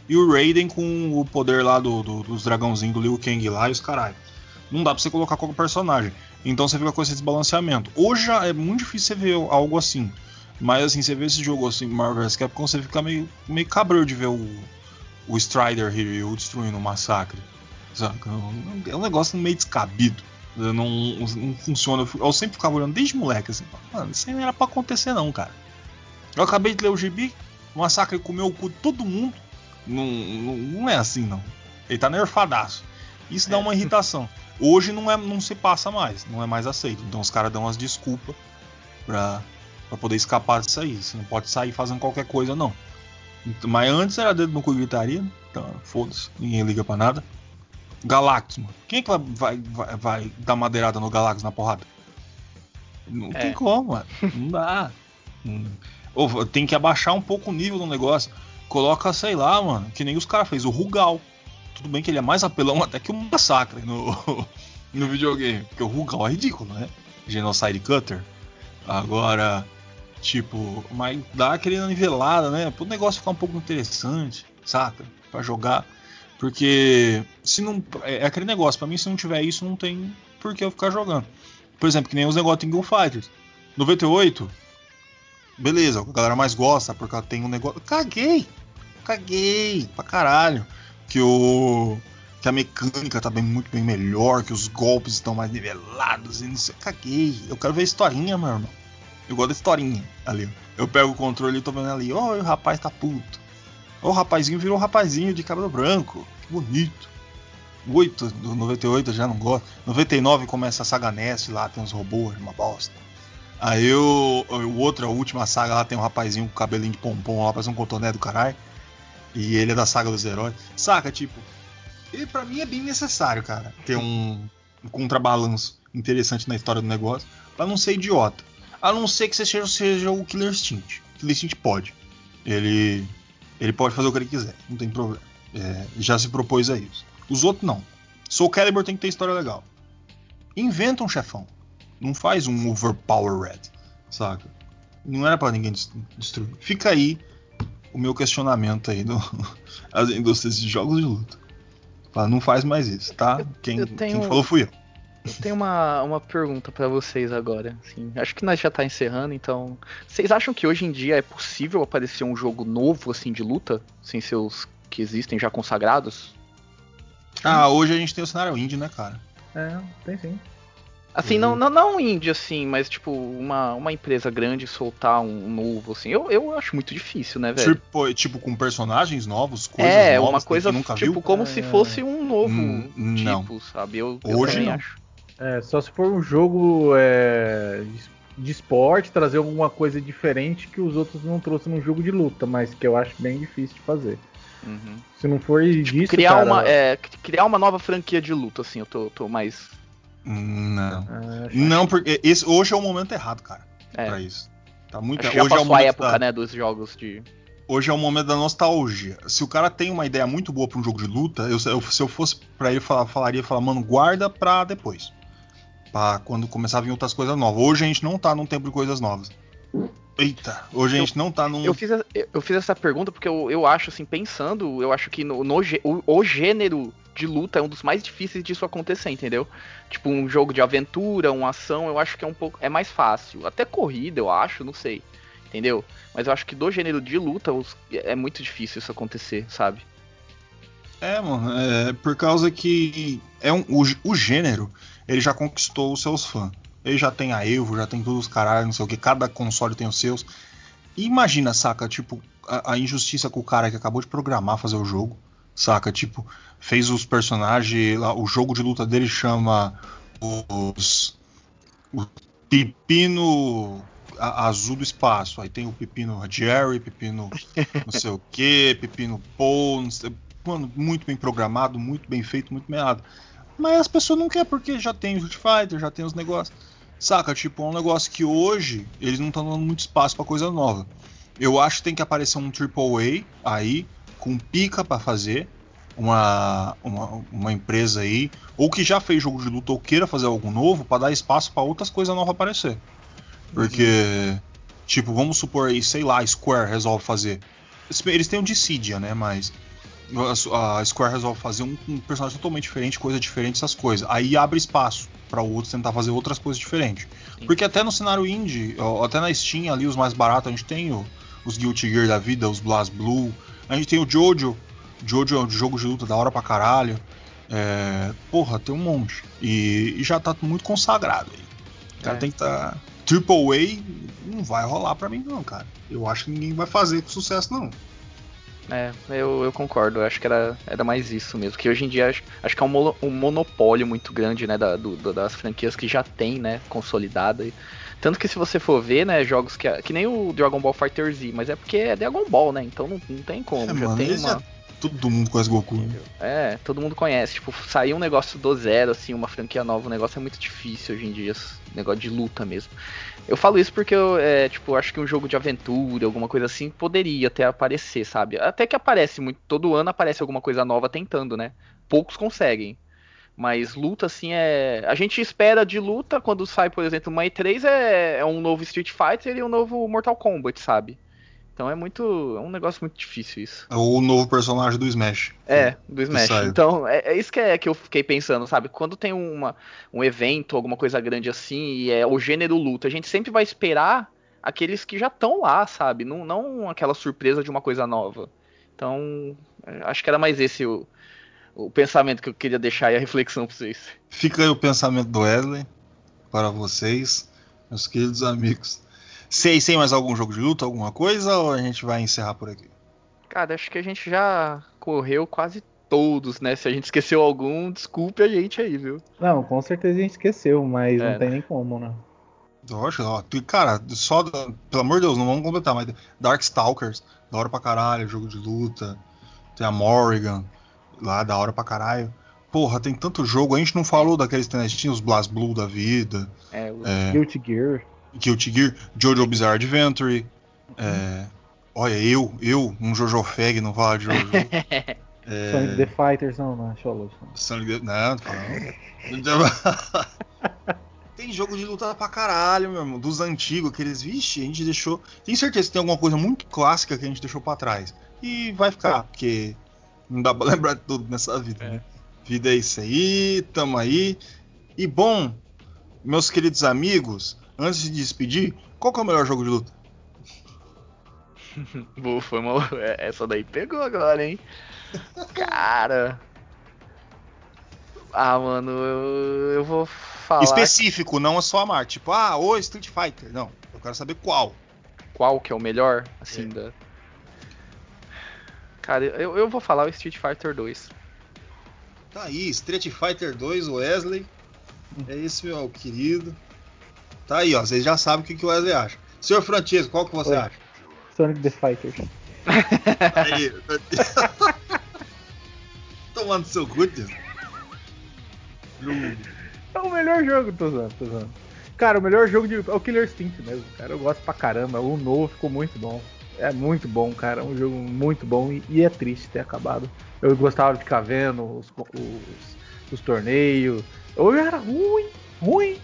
e o Raiden com o poder lá do, do, dos dragãozinhos do Liu Kang lá e os caralho. Não dá pra você colocar qualquer personagem. Então você fica com esse desbalanceamento. Hoje é muito difícil você ver algo assim. Mas assim, você vê esse jogo assim, Marvel vs Capcom, você fica meio, meio cabreiro de ver o, o Strider Ryu destruindo o massacre. Saca? É um negócio meio descabido. Não, não funciona. Eu sempre ficava olhando desde moleque assim, mano, isso não era pra acontecer não, cara. Eu acabei de ler o gibi, o massacre comeu o cu de todo mundo. Não, não, não, é assim não. Ele tá nerfadaço. Isso é. dá uma irritação. Hoje não, é, não se passa mais, não é mais aceito. Então os caras dão umas desculpas pra, pra poder escapar disso aí. Você não pode sair fazendo qualquer coisa, não. Mas antes era dedo no cu gritaria, então foda-se, ninguém liga pra nada. Galactus, mano. Quem é que vai, vai, vai dar madeirada no Galactus na porrada? Não é. tem como, mano. Não dá. Hum. Ou tem que abaixar um pouco o nível do negócio. Coloca, sei lá, mano, que nem os caras fez, o Rugal. Tudo bem que ele é mais apelão até que o Massacre no, no videogame. Porque o Rugal é ridículo, né? Genocide Cutter. Agora, Tipo, mas dá aquele nivelada, né? Para o negócio ficar um pouco interessante, saca? Para jogar. Porque se não. É, é aquele negócio, para mim, se não tiver isso, não tem por que eu ficar jogando. Por exemplo, que nem os negócios em Gun Fighters. 98, beleza, a galera mais gosta porque ela tem um negócio. Caguei! Caguei pra caralho. Que o. Que a mecânica tá bem, muito bem melhor, que os golpes estão mais nivelados e não sei. Caguei. Eu quero ver a historinha, meu irmão. Eu gosto da historinha ali. Eu pego o controle e tô vendo ali, ó, oh, o rapaz tá puto. O rapazinho virou um rapazinho de cabelo branco. Que bonito. 8 do 98 eu já não gosto. 99 começa a saga Ness lá, tem uns robôs, uma bosta. Aí o, o outro, a última saga lá, tem um rapazinho com cabelinho de pompom lá, parece um cotoné do caralho. E ele é da saga dos heróis. Saca, tipo. E para mim é bem necessário, cara, ter um, um contrabalanço interessante na história do negócio, para não ser idiota. A não ser que você seja, seja o Killer Instinct. Killer Instinct pode. Ele ele pode fazer o que ele quiser, não tem problema. É, já se propôs a isso. Os outros não. Soul Calibur tem que ter história legal. Inventa um chefão. Não faz um overpowered, saca? Não era para ninguém destruir. Fica aí o meu questionamento aí das indústrias de jogos de luta. Fala, não faz mais isso, tá? Quem, tenho... quem falou fui eu. Eu tenho uma, uma pergunta para vocês agora. Assim, acho que nós já tá encerrando, então. Vocês acham que hoje em dia é possível aparecer um jogo novo assim de luta, sem seus que existem já consagrados? Ah, hoje a gente tem o cenário indie, né, cara? É, tem sim. Assim, uhum. não, não, não indie, assim, mas tipo, uma, uma empresa grande soltar um novo, assim, eu, eu acho muito difícil, né, velho? Tipo, tipo com personagens novos, coisas é, novas uma coisa, nunca tipo, viu? como é... se fosse um novo hum, tipo, não. sabe? Eu, Hoje eu não. acho. É, só se for um jogo é, de esporte, trazer alguma coisa diferente que os outros não trouxeram no jogo de luta, mas que eu acho bem difícil de fazer. Uhum. Se não for tipo, disso, criar cara... uma é, criar uma nova franquia de luta, assim, eu tô, tô mais não. Ah, não, porque esse, hoje é o momento errado, cara. É. Pra isso. Tá muito Acho que já hoje é o passou a momento época, da- né, dos jogos de. Hoje é o momento da nostalgia. Se o cara tem uma ideia muito boa pra um jogo de luta, eu, eu- se eu fosse pra ele, falar, falaria, falar, mano, guarda pra depois. Pra quando começar a vir outras coisas novas. Hoje a gente não tá num tempo de coisas novas. Eita, hoje a Eu- gente não tá num. Eu fiz, a- eu fiz essa pergunta porque eu, eu acho, assim, pensando, eu acho que no, no o, o gênero de luta é um dos mais difíceis disso acontecer, entendeu? Tipo, um jogo de aventura, uma ação, eu acho que é um pouco. É mais fácil. Até corrida, eu acho, não sei. Entendeu? Mas eu acho que do gênero de luta os- é muito difícil isso acontecer, sabe? É, mano, é por causa que é um, o, o gênero, ele já conquistou os seus fãs. Ele já tem a Evo, já tem todos os caralhos, não sei o que, cada console tem os seus. E imagina, saca, tipo, a, a injustiça com o cara que acabou de programar fazer o jogo, saca? Tipo, fez os personagens, lá, o jogo de luta dele chama os. O Pepino Azul do Espaço. Aí tem o Pepino Jerry, Pepino não sei o que, Pepino Paul, sei, mano, muito bem programado, muito bem feito, muito meado. Mas as pessoas não querem porque já tem o Street Fighter, já tem os negócios. Saca? Tipo, é um negócio que hoje eles não estão dando muito espaço pra coisa nova. Eu acho que tem que aparecer um AAA aí, com pica pra fazer. Uma, uma, uma empresa aí, ou que já fez jogo de luta ou queira fazer algo novo, pra dar espaço pra outras coisas novas aparecer. Porque, tipo, vamos supor aí, sei lá, Square resolve fazer. Eles têm o Dissidia, né? Mas a, Square resolve fazer um, um personagem totalmente diferente, coisa diferente, essas coisas. Aí abre espaço para o outro tentar fazer outras coisas diferentes. Sim. Porque até no cenário indie, ó, até na Steam ali, os mais baratos, a gente tem o- os Guilty Gear da vida, os Blast Blue. A gente tem o Jojo. Jojo é um jogo de luta da hora pra caralho. É, porra, tem um monte. E, e já tá muito consagrado aí. O cara É. tem que tá. Triple A não vai rolar pra mim, não, cara. Eu acho que ninguém vai fazer com sucesso, não. É, eu, eu concordo. Eu acho que era, era mais isso mesmo. Que hoje em dia acho, acho que é um, um monopólio muito grande, né? Da, do- das franquias que já tem, né? Consolidada. Tanto que se você for ver, né? Jogos que. Que nem o Dragon Ball Fighter Z, mas é porque é Dragon Ball, né? Então não, não tem como. É, já mano, tem uma. Todo mundo conhece Goku. né? É, todo mundo conhece. Tipo, sair um negócio do zero, assim, uma franquia nova, um negócio é muito difícil hoje em dia. Negócio de luta mesmo. Eu falo isso porque eu, é, tipo, acho que um jogo de aventura, alguma coisa assim, poderia até aparecer, sabe? Até que aparece muito. Todo ano aparece alguma coisa nova tentando, né? Poucos conseguem. Mas luta, assim, é. A gente espera de luta quando sai, por exemplo, uma E3 é, é um novo Street Fighter e um novo Mortal Kombat, sabe? Então é muito. É um negócio muito difícil isso. É o novo personagem do Smash. É, do Smash. Então, é, é isso que, é, que eu fiquei pensando, sabe? Quando tem uma, um evento, alguma coisa grande assim, e é o gênero luta, a gente sempre vai esperar aqueles que já estão lá, sabe? Não, não aquela surpresa de uma coisa nova. Então, é, acho que era mais esse o, o pensamento que eu queria deixar e a reflexão pra vocês. Fica aí o pensamento do Wesley para vocês, meus queridos amigos. Sei, sei mais algum jogo de luta, alguma coisa, ou a gente vai encerrar por aqui? Cara, acho que a gente já correu quase todos, né? Se a gente esqueceu algum, desculpe a gente aí, viu? Não, com certeza a gente esqueceu, mas É. não tem nem como, né? Lógico, ó, cara, só, pelo amor de Deus, não vamos completar, mas Darkstalkers, da hora pra caralho, jogo de luta. Tem a Morrigan, lá, da hora pra caralho. Porra, tem tanto jogo, a gente não falou daqueles que tinha os Blast Blue da vida, É, o- é, Guilty Gear. Guilty Gear, Jojo Bizarre Adventure. é, olha, eu, eu, um Jojo Fag, não fala de Jojo. É, Sonic the Fighters, não, não, Cholos. não. Sonic the- Não, não fala. Tem jogo de luta pra caralho, meu irmão. Dos antigos, aqueles, vixe, a gente deixou. Tenho certeza que tem alguma coisa muito clássica que a gente deixou pra trás. E vai ficar, porque não dá pra lembrar de tudo nessa vida, É. né? Vida é isso aí, tamo aí. E bom, meus queridos amigos, antes de despedir, qual que é o melhor jogo de luta? Boa, foi uma... é, Essa daí pegou agora, hein? Cara. Ah, mano, eu, eu vou falar Específico, não é só a marca. Tipo, ah, o Street Fighter. Não, eu quero saber qual. qual que é o melhor, assim, É. da... Cara, eu, eu vou falar o Street Fighter 2. Tá aí, Street Fighter 2, Wesley. É esse, meu querido. Tá aí, ó. Vocês já sabem o que, que o Wesley acha. Senhor Francesco, qual que você Oi. acha? Sonic the Fighters. Aí. Tomando seu cu. É o melhor jogo, tô zoando, tô zoando. Cara, o melhor jogo de. É o Killer Instinct mesmo, cara. Eu gosto pra caramba. O novo ficou muito bom. É muito bom, cara. É um jogo muito bom e, e é triste ter acabado. Eu gostava de ficar vendo os, os, os torneios. Hoje era ruim, ruim.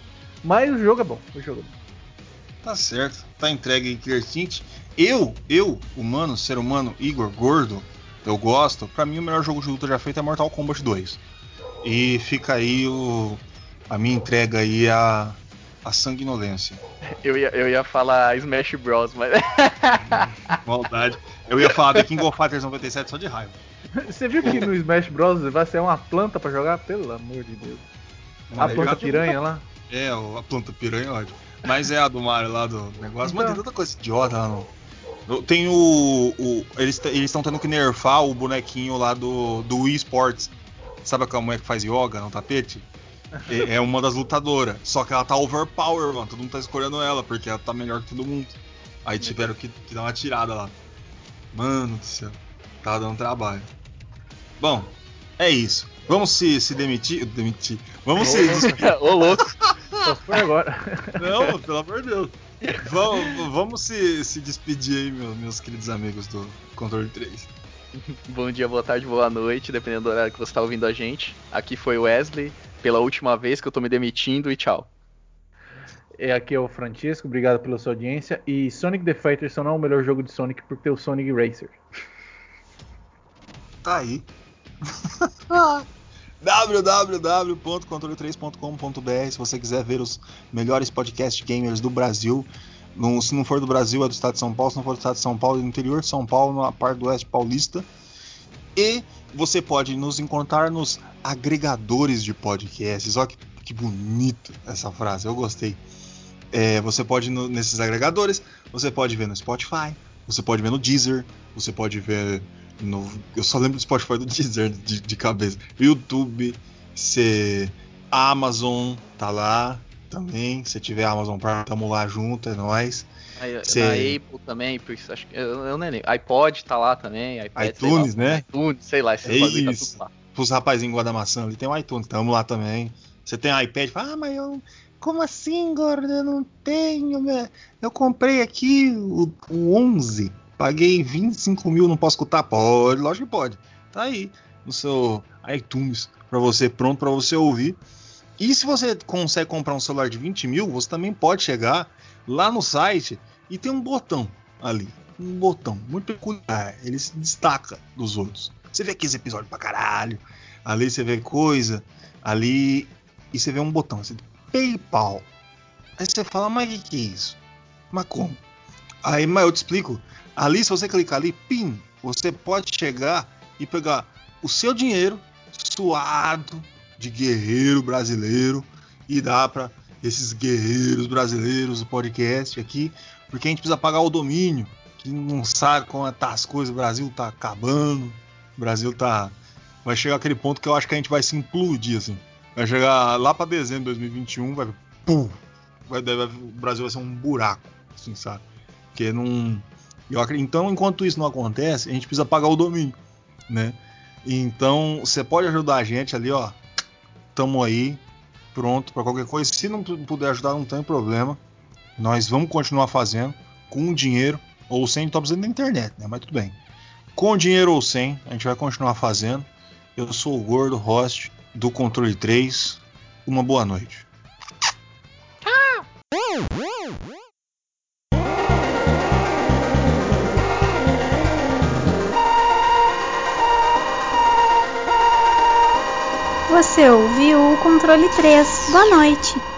Mas o jogo é bom. O jogo é bom. Tá certo. Tá entregue aí, Killer Instinct. Eu, eu, humano, ser humano, Igor, gordo, eu gosto. Pra mim, o melhor jogo de luta já feito é Mortal Kombat 2. E fica aí o, a minha entrega aí a, a sanguinolência. Eu ia, eu ia falar Smash Bros, mas... Maldade. Eu ia falar The King of Fighters 97 só de raiva. Você viu que no Smash Bros. vai ser uma planta pra jogar? Pelo amor de Deus. A Mas planta piranha lá? É, a planta piranha, ótimo. Mas é a do Mario lá do negócio. Mas Então. tem tanta coisa idiota lá no. Tem o. o- eles estão tendo que nerfar o bonequinho lá do, do Wii Sports. Sabe aquela mulher que faz yoga no tapete? É, é uma das lutadoras. Só que ela tá overpower, mano. Todo mundo tá escolhendo ela, porque ela tá melhor que todo mundo. Aí tiveram que, que dar uma tirada lá. Mano do céu. Tá dando trabalho. Bom, é isso. Vamos se, se demitir. Demitir. Vamos se. Ô, louco. Só foi agora. Não, pelo amor de Deus. Vamos, vamos se, se despedir aí, meu- meus queridos amigos do Controle 3. Bom dia, boa tarde, boa noite, dependendo do horário que você tá ouvindo a gente. Aqui foi o Wesley, pela última vez que eu tô me demitindo e tchau. É, aqui é o Francisco, obrigado pela sua audiência. E Sonic the Fighters só não é o melhor jogo de Sonic por ter o Sonic Racer. Tá aí. www.controle3.com.br se você quiser ver os melhores podcast gamers do Brasil. Não- se não for do Brasil, é do estado de São Paulo. Se não for do estado de São Paulo, é do interior de São Paulo, na parte do oeste paulista. E você pode nos encontrar nos agregadores de podcasts. Olha que, que bonito essa frase, eu gostei. É, você pode no- nesses agregadores, você pode ver no Spotify, você pode ver no Deezer, você pode ver no. Eu só lembro do Spotify do Deezer de, de cabeça. YouTube, se, Amazon tá lá também. Se tiver Amazon Prime, tamo lá junto, é nóis. Aí, Cê- Na Apple também, por isso, acho que, eu, eu nem lembro. iPod tá lá também, iPad, iTunes, lá, né? iTunes, sei lá, esses É bagulho tá isso. tudo lá. Pros rapazinhos guarda maçã ali, tem o iTunes, tamo lá também. Você tem iPad, fala, ah, mas eu. Como assim, gordo? Eu não tenho. meu- Eu comprei aqui o, o 11, paguei 25 mil, não posso escutar? Pode, lógico que pode. Tá aí no seu iTunes pra você, pronto pra você ouvir. E se você consegue comprar um celular de 20 mil, você também pode chegar lá no site e tem um botão ali. um botão muito peculiar. Ele se destaca dos outros. Você vê aqueles episódios pra caralho. Ali você vê coisa. Ali. E você vê um botão. Você PayPal. Aí você fala, mas o que, que é isso? Mas como? Aí mas eu te explico. Ali, se você clicar ali, PIN, você pode chegar e pegar o seu dinheiro suado de guerreiro brasileiro e dar para esses guerreiros brasileiros do podcast aqui, porque a gente precisa pagar o domínio, que não sabe como tá as coisas, o Brasil tá acabando, o Brasil tá vai chegar aquele ponto que eu acho que a gente vai se implodir assim. Vai chegar lá para dezembro de 2021, vai pum, vai, vai, o Brasil vai ser um buraco, assim, sabe? Porque não então, enquanto isso não acontece, a gente precisa pagar o domínio, né? Então, você pode ajudar a gente ali, ó. Tamo aí, pronto para qualquer coisa. Se não puder ajudar, não tem problema. Nós vamos continuar fazendo com dinheiro ou sem, tô precisando da internet, né? Mas tudo bem. Com dinheiro ou sem, a gente vai continuar fazendo. Eu sou o Gordo, host do Controle 3. Uma boa noite. Você ouviu o controle 3. Boa noite.